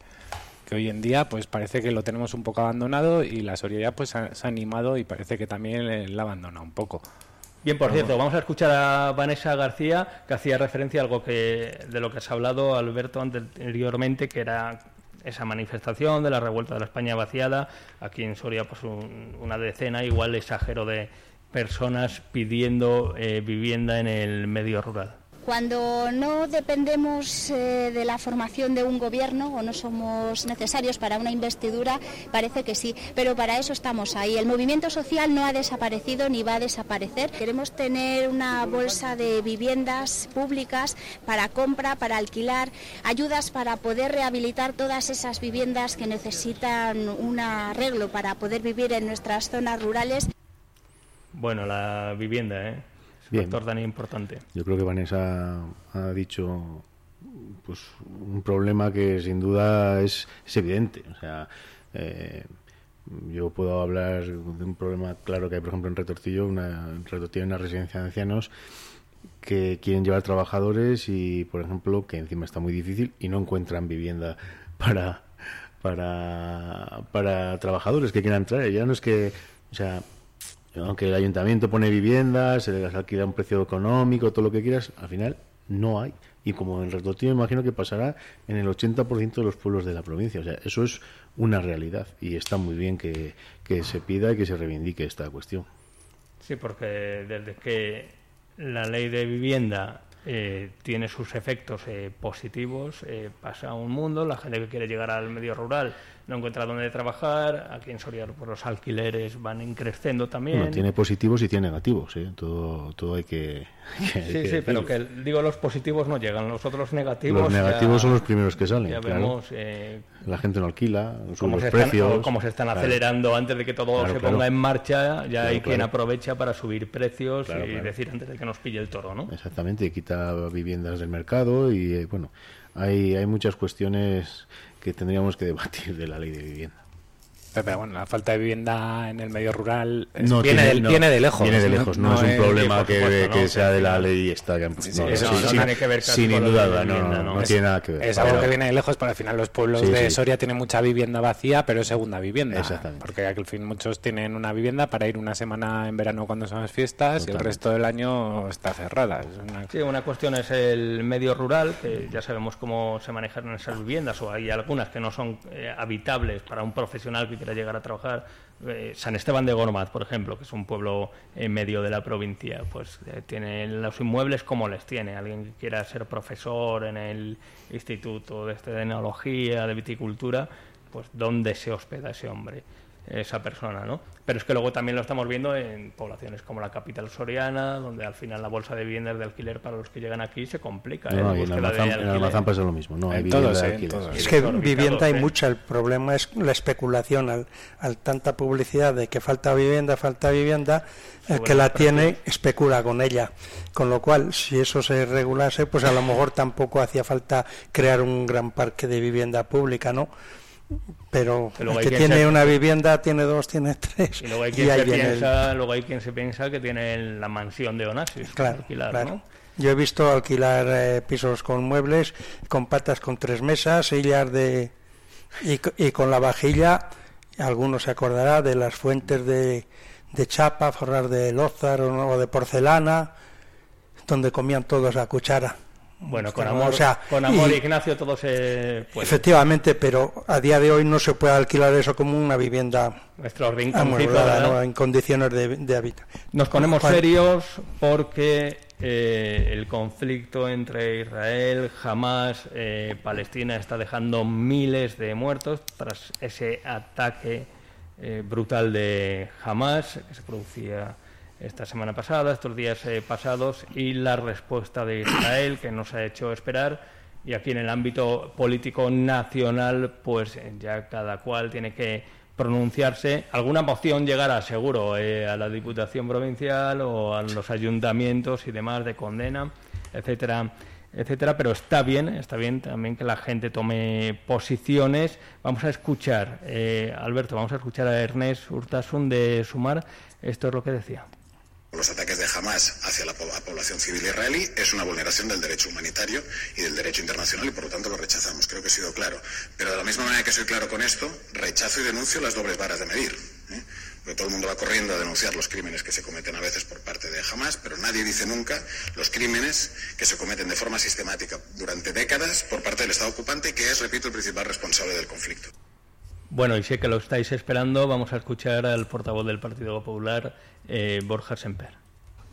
Que hoy en día pues parece que lo tenemos un poco abandonado y la Soria pues ha- se ha animado y parece que también la abandona un poco. Bien, por cierto, vamos a escuchar a Vanessa García, que hacía referencia a algo que, de lo que has hablado, Alberto, anteriormente, que era esa manifestación de la revuelta de la España vaciada. Aquí en Soria, pues un- una decena, igual exagero, de personas pidiendo eh, vivienda en el medio rural. Cuando no dependemos eh, de la formación de un gobierno o no somos necesarios para una investidura, parece que sí, pero para eso estamos ahí. El movimiento social no ha desaparecido ni va a desaparecer. Queremos tener una bolsa de viviendas públicas para compra, para alquilar, ayudas para poder rehabilitar todas esas viviendas que necesitan un arreglo para poder vivir en nuestras zonas rurales. Bueno, la vivienda, ¿eh? Bien. factor tan importante. Yo creo que Vanessa ha dicho pues un problema que sin duda es, es evidente. O sea, eh, yo puedo hablar de un problema claro que hay, por ejemplo, en Retortillo, una, en Retortillo una residencia de ancianos que quieren llevar trabajadores y, por ejemplo, que encima está muy difícil y no encuentran vivienda para para para trabajadores que quieran traer. Ya no es que, o sea, aunque el ayuntamiento pone viviendas, se les alquila a un precio económico, todo lo que quieras, al final no hay. Y como en Retortillo imagino que pasará en el 80% de los pueblos de la provincia. O sea, eso es una realidad y está muy bien que, que se pida y que se reivindique esta cuestión. Sí, porque desde que la ley de vivienda eh, tiene sus efectos eh, positivos, eh, pasa un mundo, la gente que quiere llegar al medio rural no encuentra dónde trabajar, aquí en Soria pues, los alquileres van increciendo también. Bueno, tiene positivos y tiene negativos, ¿eh? todo, todo hay que. que- hay Sí, que sí, pero que digo los positivos no llegan, los otros negativos. Los negativos ya- son los primeros que salen. Ya claro. vemos eh, La gente no alquila, suben los están, precios. o cómo se están Claro. acelerando antes de que todo Claro, se ponga en marcha. Ya hay quien aprovecha para subir precios y decir antes de que nos pille el toro, ¿no? Exactamente, y quita viviendas del mercado y eh, bueno, hay, hay muchas cuestiones que tendríamos que debatir de la ley de vivienda. Pero bueno, la falta de vivienda en el medio rural es- No, viene, tiene, de, no, viene de lejos. Viene de lejos, no, es un problema por que, supuesto, que ¿no? sea de la Sí, ley esta que Sí, no, eso sí, no sí, tiene que ver sin duda, no, tiene nada que ver. Es algo Pero- que viene de lejos, pero al final los pueblos Sí, de sí. Soria tienen mucha vivienda vacía, pero es segunda vivienda. Exactamente. Porque al fin muchos tienen una vivienda para ir una semana en verano cuando son las fiestas y el resto del año está cerrada. Es una- Sí, una cuestión es el medio rural, que ya sabemos cómo se manejan esas viviendas, o hay algunas que no son eh, habitables para un profesional que quiera llegar a trabajar. Eh, San Esteban de Gormaz, por ejemplo, que es un pueblo en medio de la provincia, pues eh, tiene los inmuebles como les tiene. Alguien que quiera ser profesor en el Instituto de, de Enología, de Viticultura, pues ¿dónde se hospeda ese hombre? Esa persona, ¿no? Pero es que luego también lo estamos viendo en poblaciones como la capital soriana, donde al final la bolsa de viviendas de alquiler para los que llegan aquí se complica. ¿eh? No, La y en búsqueda de Almazán, en. Almazán pasa lo mismo, ¿no? Hay En todos, de eh, en alquiler. todos. Es que vivienda hay ¿eh? mucha, el problema es la especulación, al, al tanta publicidad de que falta vivienda, falta vivienda, el Sobre que la tiene especula con ella. Con lo cual, si eso se regulase, pues a lo mejor tampoco hacía falta crear un gran parque de vivienda pública, ¿no? Pero el que tiene se- una vivienda, tiene dos, tiene tres. Y luego hay quien, se el- piensa, luego hay quien se piensa que tiene la mansión de Onassis Claro, alquilar, claro. ¿no? Yo he visto alquilar eh, pisos con muebles, con patas con tres mesas, sillas de y, co- y con la vajilla. Algunos se acordará de las fuentes de, de chapa, forrar de lozar o de porcelana, donde comían todos a cuchara. Bueno, con amor, o sea, con amor y- Ignacio, todo se puede. Efectivamente, pero a día de hoy no se puede alquilar eso como una vivienda Nuestro amueblada. ¿no? en condiciones de, de hábitat. Nos ponemos serios porque eh, el conflicto entre Israel, Hamas, eh, Palestina está dejando miles de muertos tras ese ataque eh, brutal de Hamas que se producía esta semana pasada, estos días eh, pasados, y la respuesta de Israel que nos ha hecho esperar. Y aquí en el ámbito político nacional, pues eh, ya cada cual tiene que pronunciarse. Alguna moción llegará, seguro, eh, a la Diputación Provincial o a los ayuntamientos y demás de condena, etcétera, etcétera. Pero está bien, está bien también que la gente tome posiciones. Vamos a escuchar, eh, Alberto, vamos a escuchar a Ernest Urtasun de Sumar. Esto es lo que decía. Los ataques de Hamas hacia la, po- la población civil israelí es una vulneración del derecho humanitario y del derecho internacional y por lo tanto lo rechazamos. Creo que he sido claro. Pero de la misma manera que soy claro con esto, rechazo y denuncio las dobles varas de medir. ¿eh? Porque todo el mundo va corriendo a denunciar los crímenes que se cometen a veces por parte de Hamas, pero nadie dice nunca los crímenes que se cometen de forma sistemática durante décadas por parte del Estado ocupante, que es, repito, el principal responsable del conflicto. Bueno, y sé que lo estáis esperando. Vamos a escuchar al portavoz del Partido Popular, eh, Borja Semper.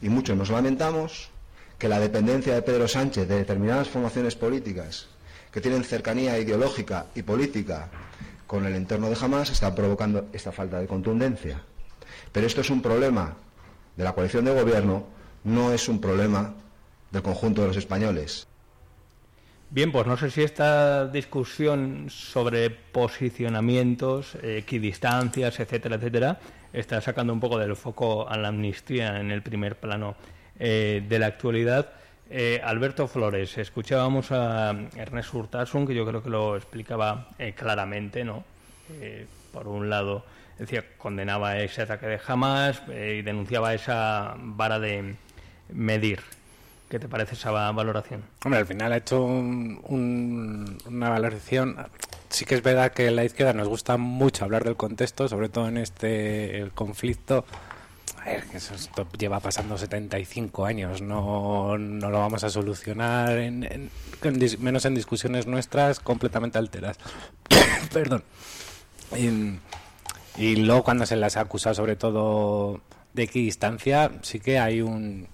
y muchos nos lamentamos que la dependencia de Pedro Sánchez de determinadas formaciones políticas que tienen cercanía ideológica y política con el entorno de Hamas está provocando esta falta de contundencia. Pero esto es un problema de la coalición de gobierno, no es un problema del conjunto de los españoles. Bien, pues no sé si esta discusión sobre posicionamientos, equidistancias, etcétera, etcétera, está sacando un poco del foco a la amnistía en el primer plano eh, de la actualidad. Eh, Alberto Flores, escuchábamos a Ernest Urtasun, que yo creo que lo explicaba eh, claramente, ¿no? Eh, por un lado, decía, condenaba ese ataque de Hamas eh, y denunciaba esa vara de medir. ¿Qué te parece esa va- valoración? Hombre, al final ha hecho un- un- una valoración. Sí que es verdad que la izquierda nos gusta mucho hablar del contexto, sobre todo en este el conflicto. Que eso esto lleva pasando 75 años, no, no lo vamos a solucionar, en- en- en menos en discusiones nuestras completamente alteras. Perdón. Y, y luego cuando se las ha acusado sobre todo de equidistancia, sí que hay un...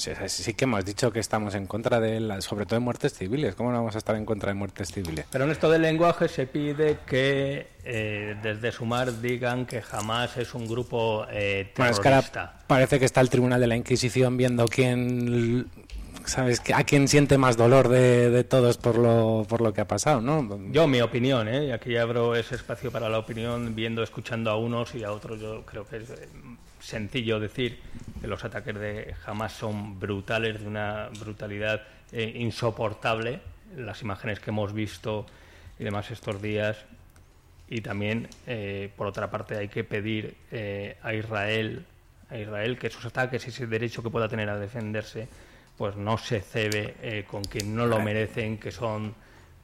Sí, sí que hemos dicho que estamos en contra de, la, sobre todo de muertes civiles. ¿Cómo no vamos a estar en contra de muertes civiles? Pero en esto del lenguaje se pide que eh, desde Sumar digan que jamás es un grupo eh, Bueno, es que ahora terrorista. parece que está el Tribunal de la Inquisición viendo quién, sabes, a quién siente más dolor de, de todos por lo, por lo que ha pasado, ¿no? Yo, mi opinión, ¿eh? y aquí abro ese espacio para la opinión, viendo, escuchando a unos y a otros, yo creo que es eh, sencillo decir que los ataques de Hamas son brutales, de una brutalidad eh, insoportable, las imágenes que hemos visto y demás estos días, y también, eh, por otra parte, hay que pedir eh, a Israel a Israel que esos ataques, ese derecho que pueda tener a defenderse, pues no se cebe con quien no lo merecen, que son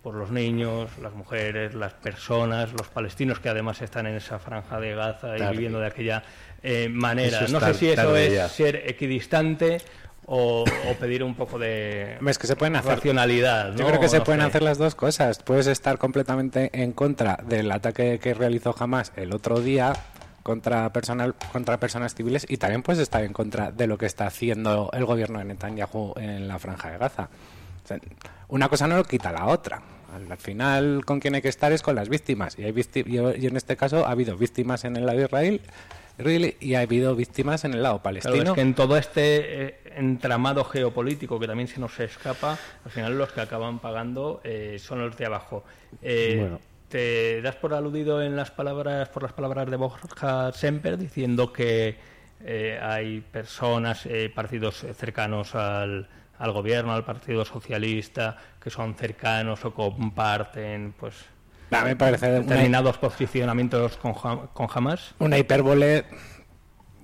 por los niños, las mujeres, las personas, los palestinos que además están en esa franja de Gaza y viviendo de aquella eh, manera. no sé si eso es ser equidistante o, pedir un poco de es que se pueden hacer, racionalidad. Yo creo que se pueden hacer las dos cosas. Puedes estar completamente en contra del ataque que realizó Hamas el otro día contra, personal, contra personas civiles y también puedes estar en contra de lo que está haciendo el gobierno de Netanyahu en la franja de Gaza. una cosa no lo quita la otra. Al final, con quien hay que estar es con las víctimas. Y, hay y en este caso ha habido víctimas en el lado de Israel y ha habido víctimas en el lado palestino. es que en todo este eh, entramado geopolítico que también se nos escapa, al final los que acaban pagando eh, son los de abajo. Eh, bueno te das por aludido en las palabras, por las palabras de Borja Semper, diciendo que eh, hay personas, eh, partidos cercanos al, al, gobierno, al Partido Socialista, que son cercanos o comparten, pues. me parece determinados posicionamientos con, con Hamas. Una hipérbole,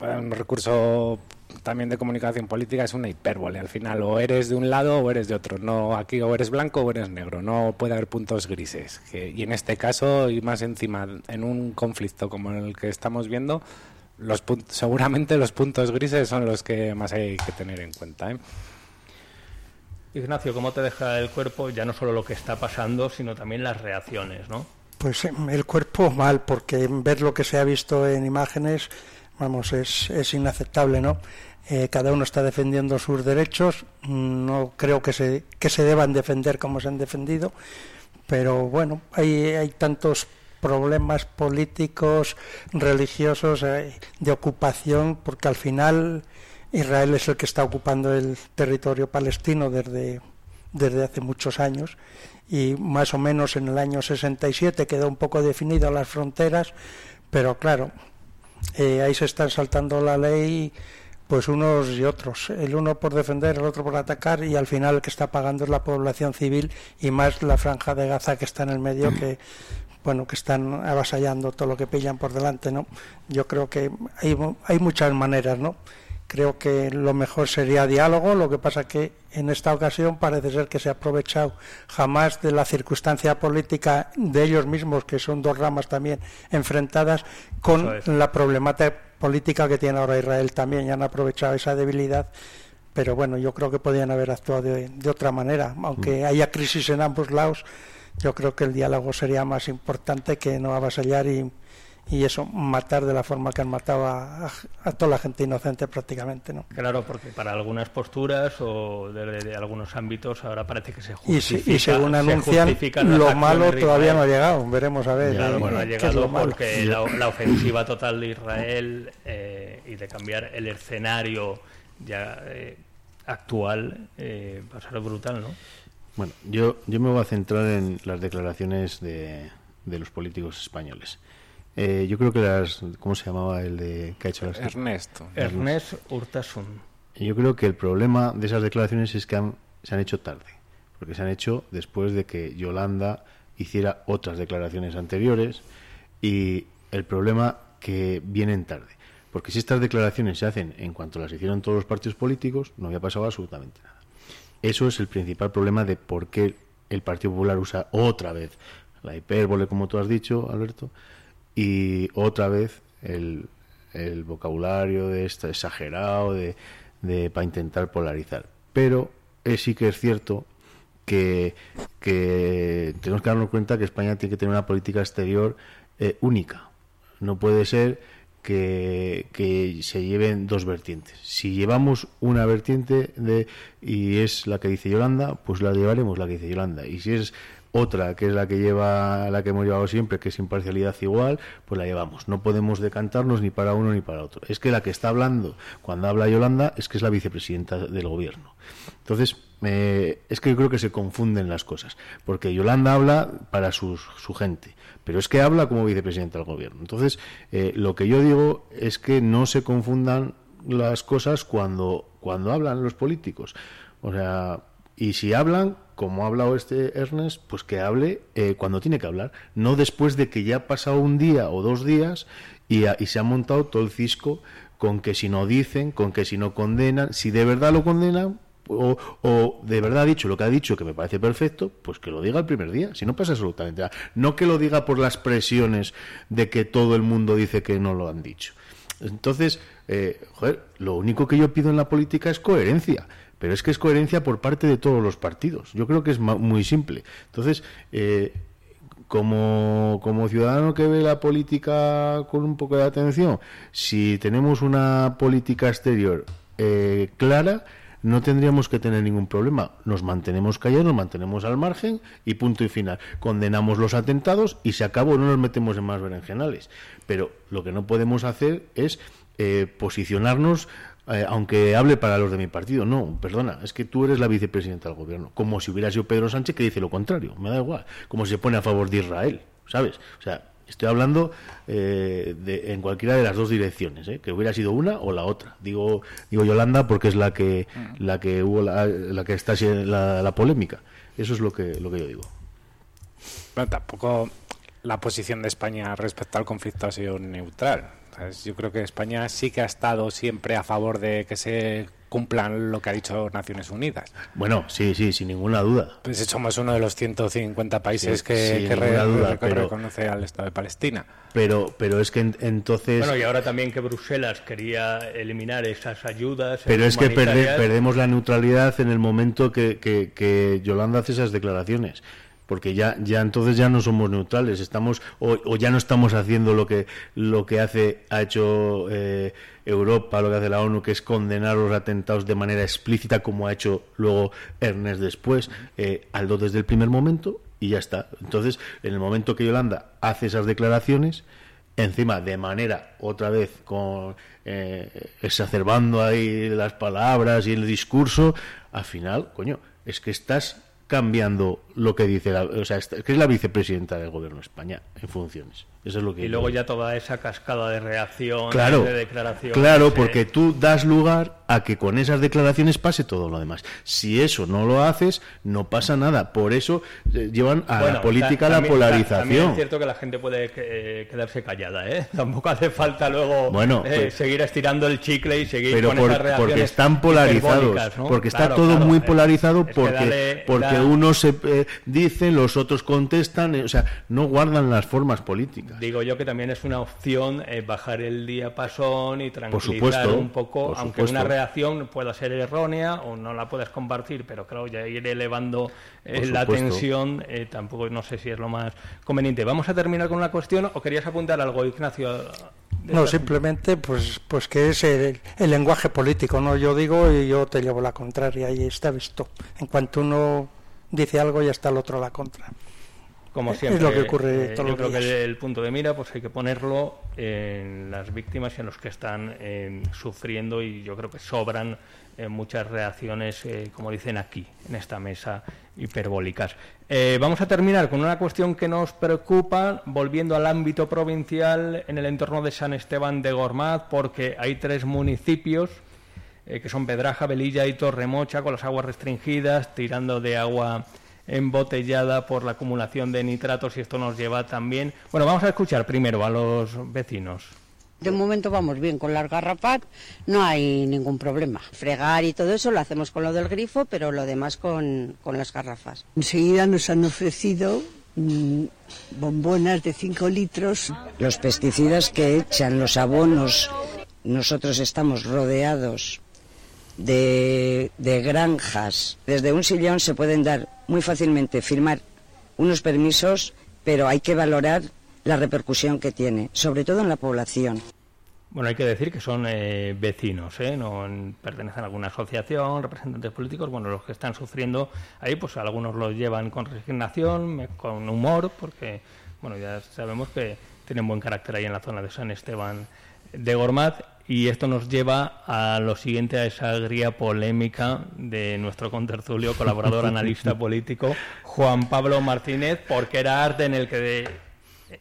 un recurso también de comunicación política es una hipérbole. Al final, o eres de un lado o eres de otro. No aquí o eres blanco o eres negro. No puede haber puntos grises. y en este caso, y más encima, en un conflicto como el que estamos viendo, los seguramente los puntos grises son los que más hay que tener en cuenta. ¿eh? Ignacio, ¿cómo te deja el cuerpo ya no solo lo que está pasando, sino también las reacciones, no? Pues em, el cuerpo mal, porque ver lo que se ha visto en imágenes vamos, es, inaceptable, ¿no? Eh, cada uno está defendiendo sus derechos, no creo que se, que se deban defender como se han defendido, pero bueno, hay, hay tantos problemas políticos, religiosos, eh, de ocupación, porque al final Israel es el que está ocupando el territorio palestino desde, desde hace muchos años y más o menos en el año 67 quedó un poco definido las fronteras, pero claro, eh, ahí se están saltando la ley pues unos y otros, el uno por defender, el otro por atacar y al final el que está pagando es la población civil y más la franja de Gaza que está en el medio que bueno, que están avasallando todo lo que pillan por delante, ¿no? Yo creo que hay, hay muchas maneras, ¿no? Creo que lo mejor sería diálogo, lo que pasa que en esta ocasión parece ser que se ha aprovechado jamás de la circunstancia política de ellos mismos, que son dos ramas también enfrentadas, con la problemática política que tiene ahora Israel también, y han aprovechado esa debilidad. Pero bueno, yo creo que podían haber actuado de, otra manera, aunque mm. haya crisis en ambos lados. Yo creo que el diálogo sería más importante que no avasallar y y eso, matar de la forma que han matado a, toda la gente inocente prácticamente. ¿no? Claro, porque para algunas posturas o de algunos ámbitos ahora parece que se justifica. Y, según anuncian, lo malo todavía no ha llegado, veremos a ver. Claro, bueno, ha llegado porque la, ofensiva total de Israel eh, y de cambiar el escenario ya eh, actual eh, va a ser brutal, ¿no? Bueno, yo, yo me voy a centrar en las declaraciones de, de los políticos españoles. Eh, yo creo que las. ¿Cómo se llamaba el de que ha hecho las Ernesto. Ernest Urtasun. Yo creo que el problema de esas declaraciones es que se han hecho tarde. Porque se han hecho después de que Yolanda hiciera otras declaraciones anteriores. Y el problema que vienen tarde. Porque si estas declaraciones se hacen en cuanto las hicieron todos los partidos políticos, no había pasado absolutamente nada. Eso es el principal problema de por qué el Partido Popular usa otra vez la hipérbole, como tú has dicho, Alberto, y otra vez el, el vocabulario de esto exagerado de, de para intentar polarizar. Pero sí que es cierto que, que, tenemos que darnos cuenta que España tiene que tener una política exterior eh, única. No puede ser que, que, se lleven dos vertientes. Si llevamos una vertiente de, y es la que dice Yolanda, pues la llevaremos la que dice Yolanda. Y si es otra, que es la que lleva, la que hemos llevado siempre, que es imparcialidad igual, pues la llevamos. No podemos decantarnos ni para uno ni para otro. Es que la que está hablando, cuando habla Yolanda, es que es la vicepresidenta del gobierno. Entonces, eh, es que yo creo que se confunden las cosas, porque Yolanda habla para su gente, pero es que habla como vicepresidenta del gobierno. Entonces, eh, lo que yo digo es que no se confundan las cosas cuando, cuando hablan los políticos. O sea, Y si hablan, como ha hablado este Ernest, pues que hable eh, cuando tiene que hablar, no después de que ya ha pasado un día o dos días y, y se ha montado todo el cisco con que si no dicen, con que si no condenan, si de verdad lo condenan, o, o, de verdad ha dicho lo que ha dicho, que me parece perfecto, pues que lo diga el primer día, si no pasa absolutamente nada. No que lo diga por las presiones de que todo el mundo dice que no lo han dicho. Entonces, eh, joder, lo único que yo pido en la política es coherencia. Pero es que es coherencia por parte de todos los partidos. Yo creo que es muy simple. Entonces, eh, como, ciudadano que ve la política con un poco de atención, si tenemos una política exterior eh, clara, no tendríamos que tener ningún problema. Nos mantenemos callados, nos mantenemos al margen y punto y final. Condenamos los atentados y se acabó, no nos metemos en más berenjenales. Pero lo que no podemos hacer es eh, posicionarnos eh, aunque hable para los de mi partido. No, perdona, es que tú eres la vicepresidenta del gobierno. Como si hubiera sido Pedro Sánchez que dice lo contrario, me da igual. Como si se pone a favor de Israel, ¿sabes? O sea, estoy hablando eh, de, en cualquiera de las dos direcciones, ¿eh? que hubiera sido una o la otra. Digo, digo Yolanda porque es la que, Mm. la que hubo la, la que está la, la polémica. Eso es lo que, lo que yo digo. Bueno, tampoco la posición de España respecto al conflicto ha sido neutral. ¿Sabes? Yo creo que España sí que ha estado siempre a favor de que se cumplan lo que ha dicho Naciones Unidas. Bueno, sí, sí, sin ninguna duda. Pues somos uno de los 150 países Sí, que, sin que re- ninguna duda, que pero- reconoce al Estado de Palestina. Pero, pero es que en- entonces... Bueno, y ahora también que Bruselas quería eliminar esas ayudas. Pero es que perde- perdemos la neutralidad en el momento que, que- que Yolanda hace esas declaraciones. Porque ya, ya entonces ya no somos neutrales, estamos o, o ya no estamos haciendo lo que lo que hace ha hecho eh, Europa, lo que hace la ONU, que es condenar los atentados de manera explícita, como ha hecho luego Ernest después, eh, Aldo desde el primer momento y ya está. Entonces, en el momento que Yolanda hace esas declaraciones, encima de manera otra vez con eh, exacerbando ahí las palabras y el discurso al final coño es que estás cambiando lo que dice la, o sea que es la vicepresidenta del gobierno de España en funciones eso es lo que Y luego ya toda esa cascada de reacción, Claro, de declaración. claro, porque tú das lugar a que con esas declaraciones pase todo lo demás. Si eso no lo haces, no pasa nada. Por eso eh, llevan a la política la También es polarización. cierto que la gente puede eh, quedarse callada, ¿eh? Tampoco hace falta luego Bueno, eh, pues- seguir estirando el chicle y seguir Pero con por- esas reacciones porque están polarizados, porque está Claro, todo claro, muy polarizado, es porque, dale- porque unos se eh, dicen, los otros contestan, o sea, no guardan las formas políticas. Digo yo que también es una opción eh, bajar el diapasón y tranquilizar supuesto, un poco, por aunque supuesto. una reacción pueda ser errónea o no la puedas compartir, pero claro, ya ir elevando eh, la tensión eh, tampoco no sé si es lo más conveniente. Vamos a terminar con una cuestión, o querías apuntar algo, Ignacio. No, simplemente pues pues que es el, el lenguaje político, ¿no? Yo digo y yo te llevo la contraria y está visto. En cuanto uno dice algo ya está el otro a la contra. Como Es siempre, lo que ocurre eh, todos yo los creo días. que el punto de mira pues hay que ponerlo en las víctimas y en los que están eh, sufriendo y yo creo que sobran eh, muchas reacciones, eh, como dicen aquí, en esta mesa, hiperbólicas. Vamos a terminar con una cuestión que nos preocupa, volviendo al ámbito provincial en el entorno de San Esteban de Gormaz, porque hay tres municipios que son Pedraja, Velilla y Torremocha, con las aguas restringidas, tirando de agua embotellada por la acumulación de nitratos y esto nos lleva también... Bueno, vamos a escuchar primero a los vecinos. De momento vamos bien con las garrafas, no hay ningún problema. Fregar y todo eso lo hacemos con lo del grifo, pero lo demás con, con las garrafas. Enseguida nos han ofrecido mm, bombonas de 5 litros. Los pesticidas que echan, los abonos, nosotros estamos rodeados de, de granjas. Desde un sillón se pueden dar muy fácilmente, firmar unos permisos, pero hay que valorar la repercusión que tiene, sobre todo en la población. Bueno, hay que decir que son eh, vecinos, ¿eh? no en- pertenecen a alguna asociación, representantes políticos. Bueno, los que están sufriendo ahí, pues algunos los llevan con resignación, con humor, porque bueno, ya sabemos que tienen buen carácter ahí en la zona de San Esteban de Gormaz. Y esto nos lleva a lo siguiente, a esa agria polémica de nuestro contertulio, colaborador, analista político, Juan Pablo Martínez, porque era arte en el que de-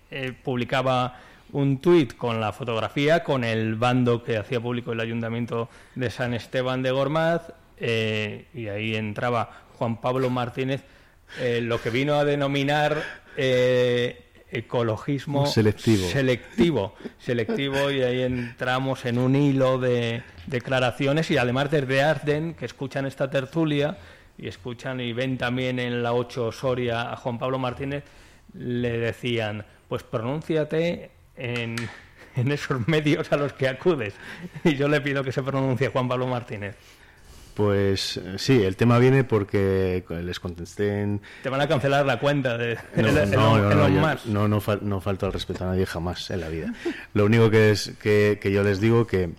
eh, publicaba un tuit con la fotografía, con el bando que hacía público el Ayuntamiento de San Esteban de Gormaz, eh, y ahí entraba Juan Pablo Martínez, eh, lo que vino a denominar eh, ecologismo Selectivo. selectivo, selectivo, y ahí entramos en un hilo de declaraciones y además desde Arden, que escuchan esta tertulia y escuchan y ven también en la 8 Soria a Juan Pablo Martínez, le decían, pues pronúnciate en, en esos medios a los que acudes. Y yo le pido que se pronuncie Juan Pablo Martínez. Pues eh, sí, el tema viene porque les contesté en... Te van a cancelar la cuenta de No, Elon- no, no, Elon yo- Musk. no, no, fal- no falta el respeto a nadie jamás en la vida. Lo único que es que, que yo les digo que,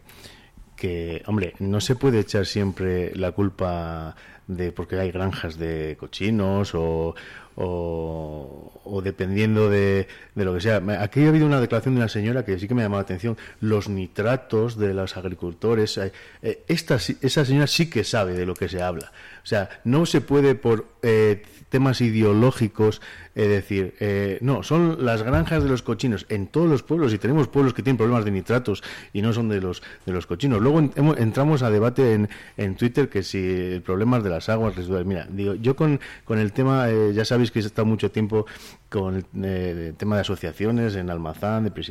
que, hombre, no se puede echar siempre la culpa de porque hay granjas de cochinos o, o, o dependiendo de, de lo que sea. Aquí ha habido una declaración de una señora que sí que me ha llamado la atención. Los nitratos de los agricultores. eh, eh, esta, esa señora sí que sabe de lo que se habla. O sea, no se puede por eh, temas ideológicos eh, decir, eh, no, son las granjas de los cochinos en todos los pueblos y tenemos pueblos que tienen problemas de nitratos y no son de los de los cochinos. Luego entramos a debate en, en Twitter que si el problema es de las aguas residuales. Mira, digo, yo con, con el tema, eh, ya sabéis que he estado mucho tiempo con el eh, tema de asociaciones en Almazán, de presidente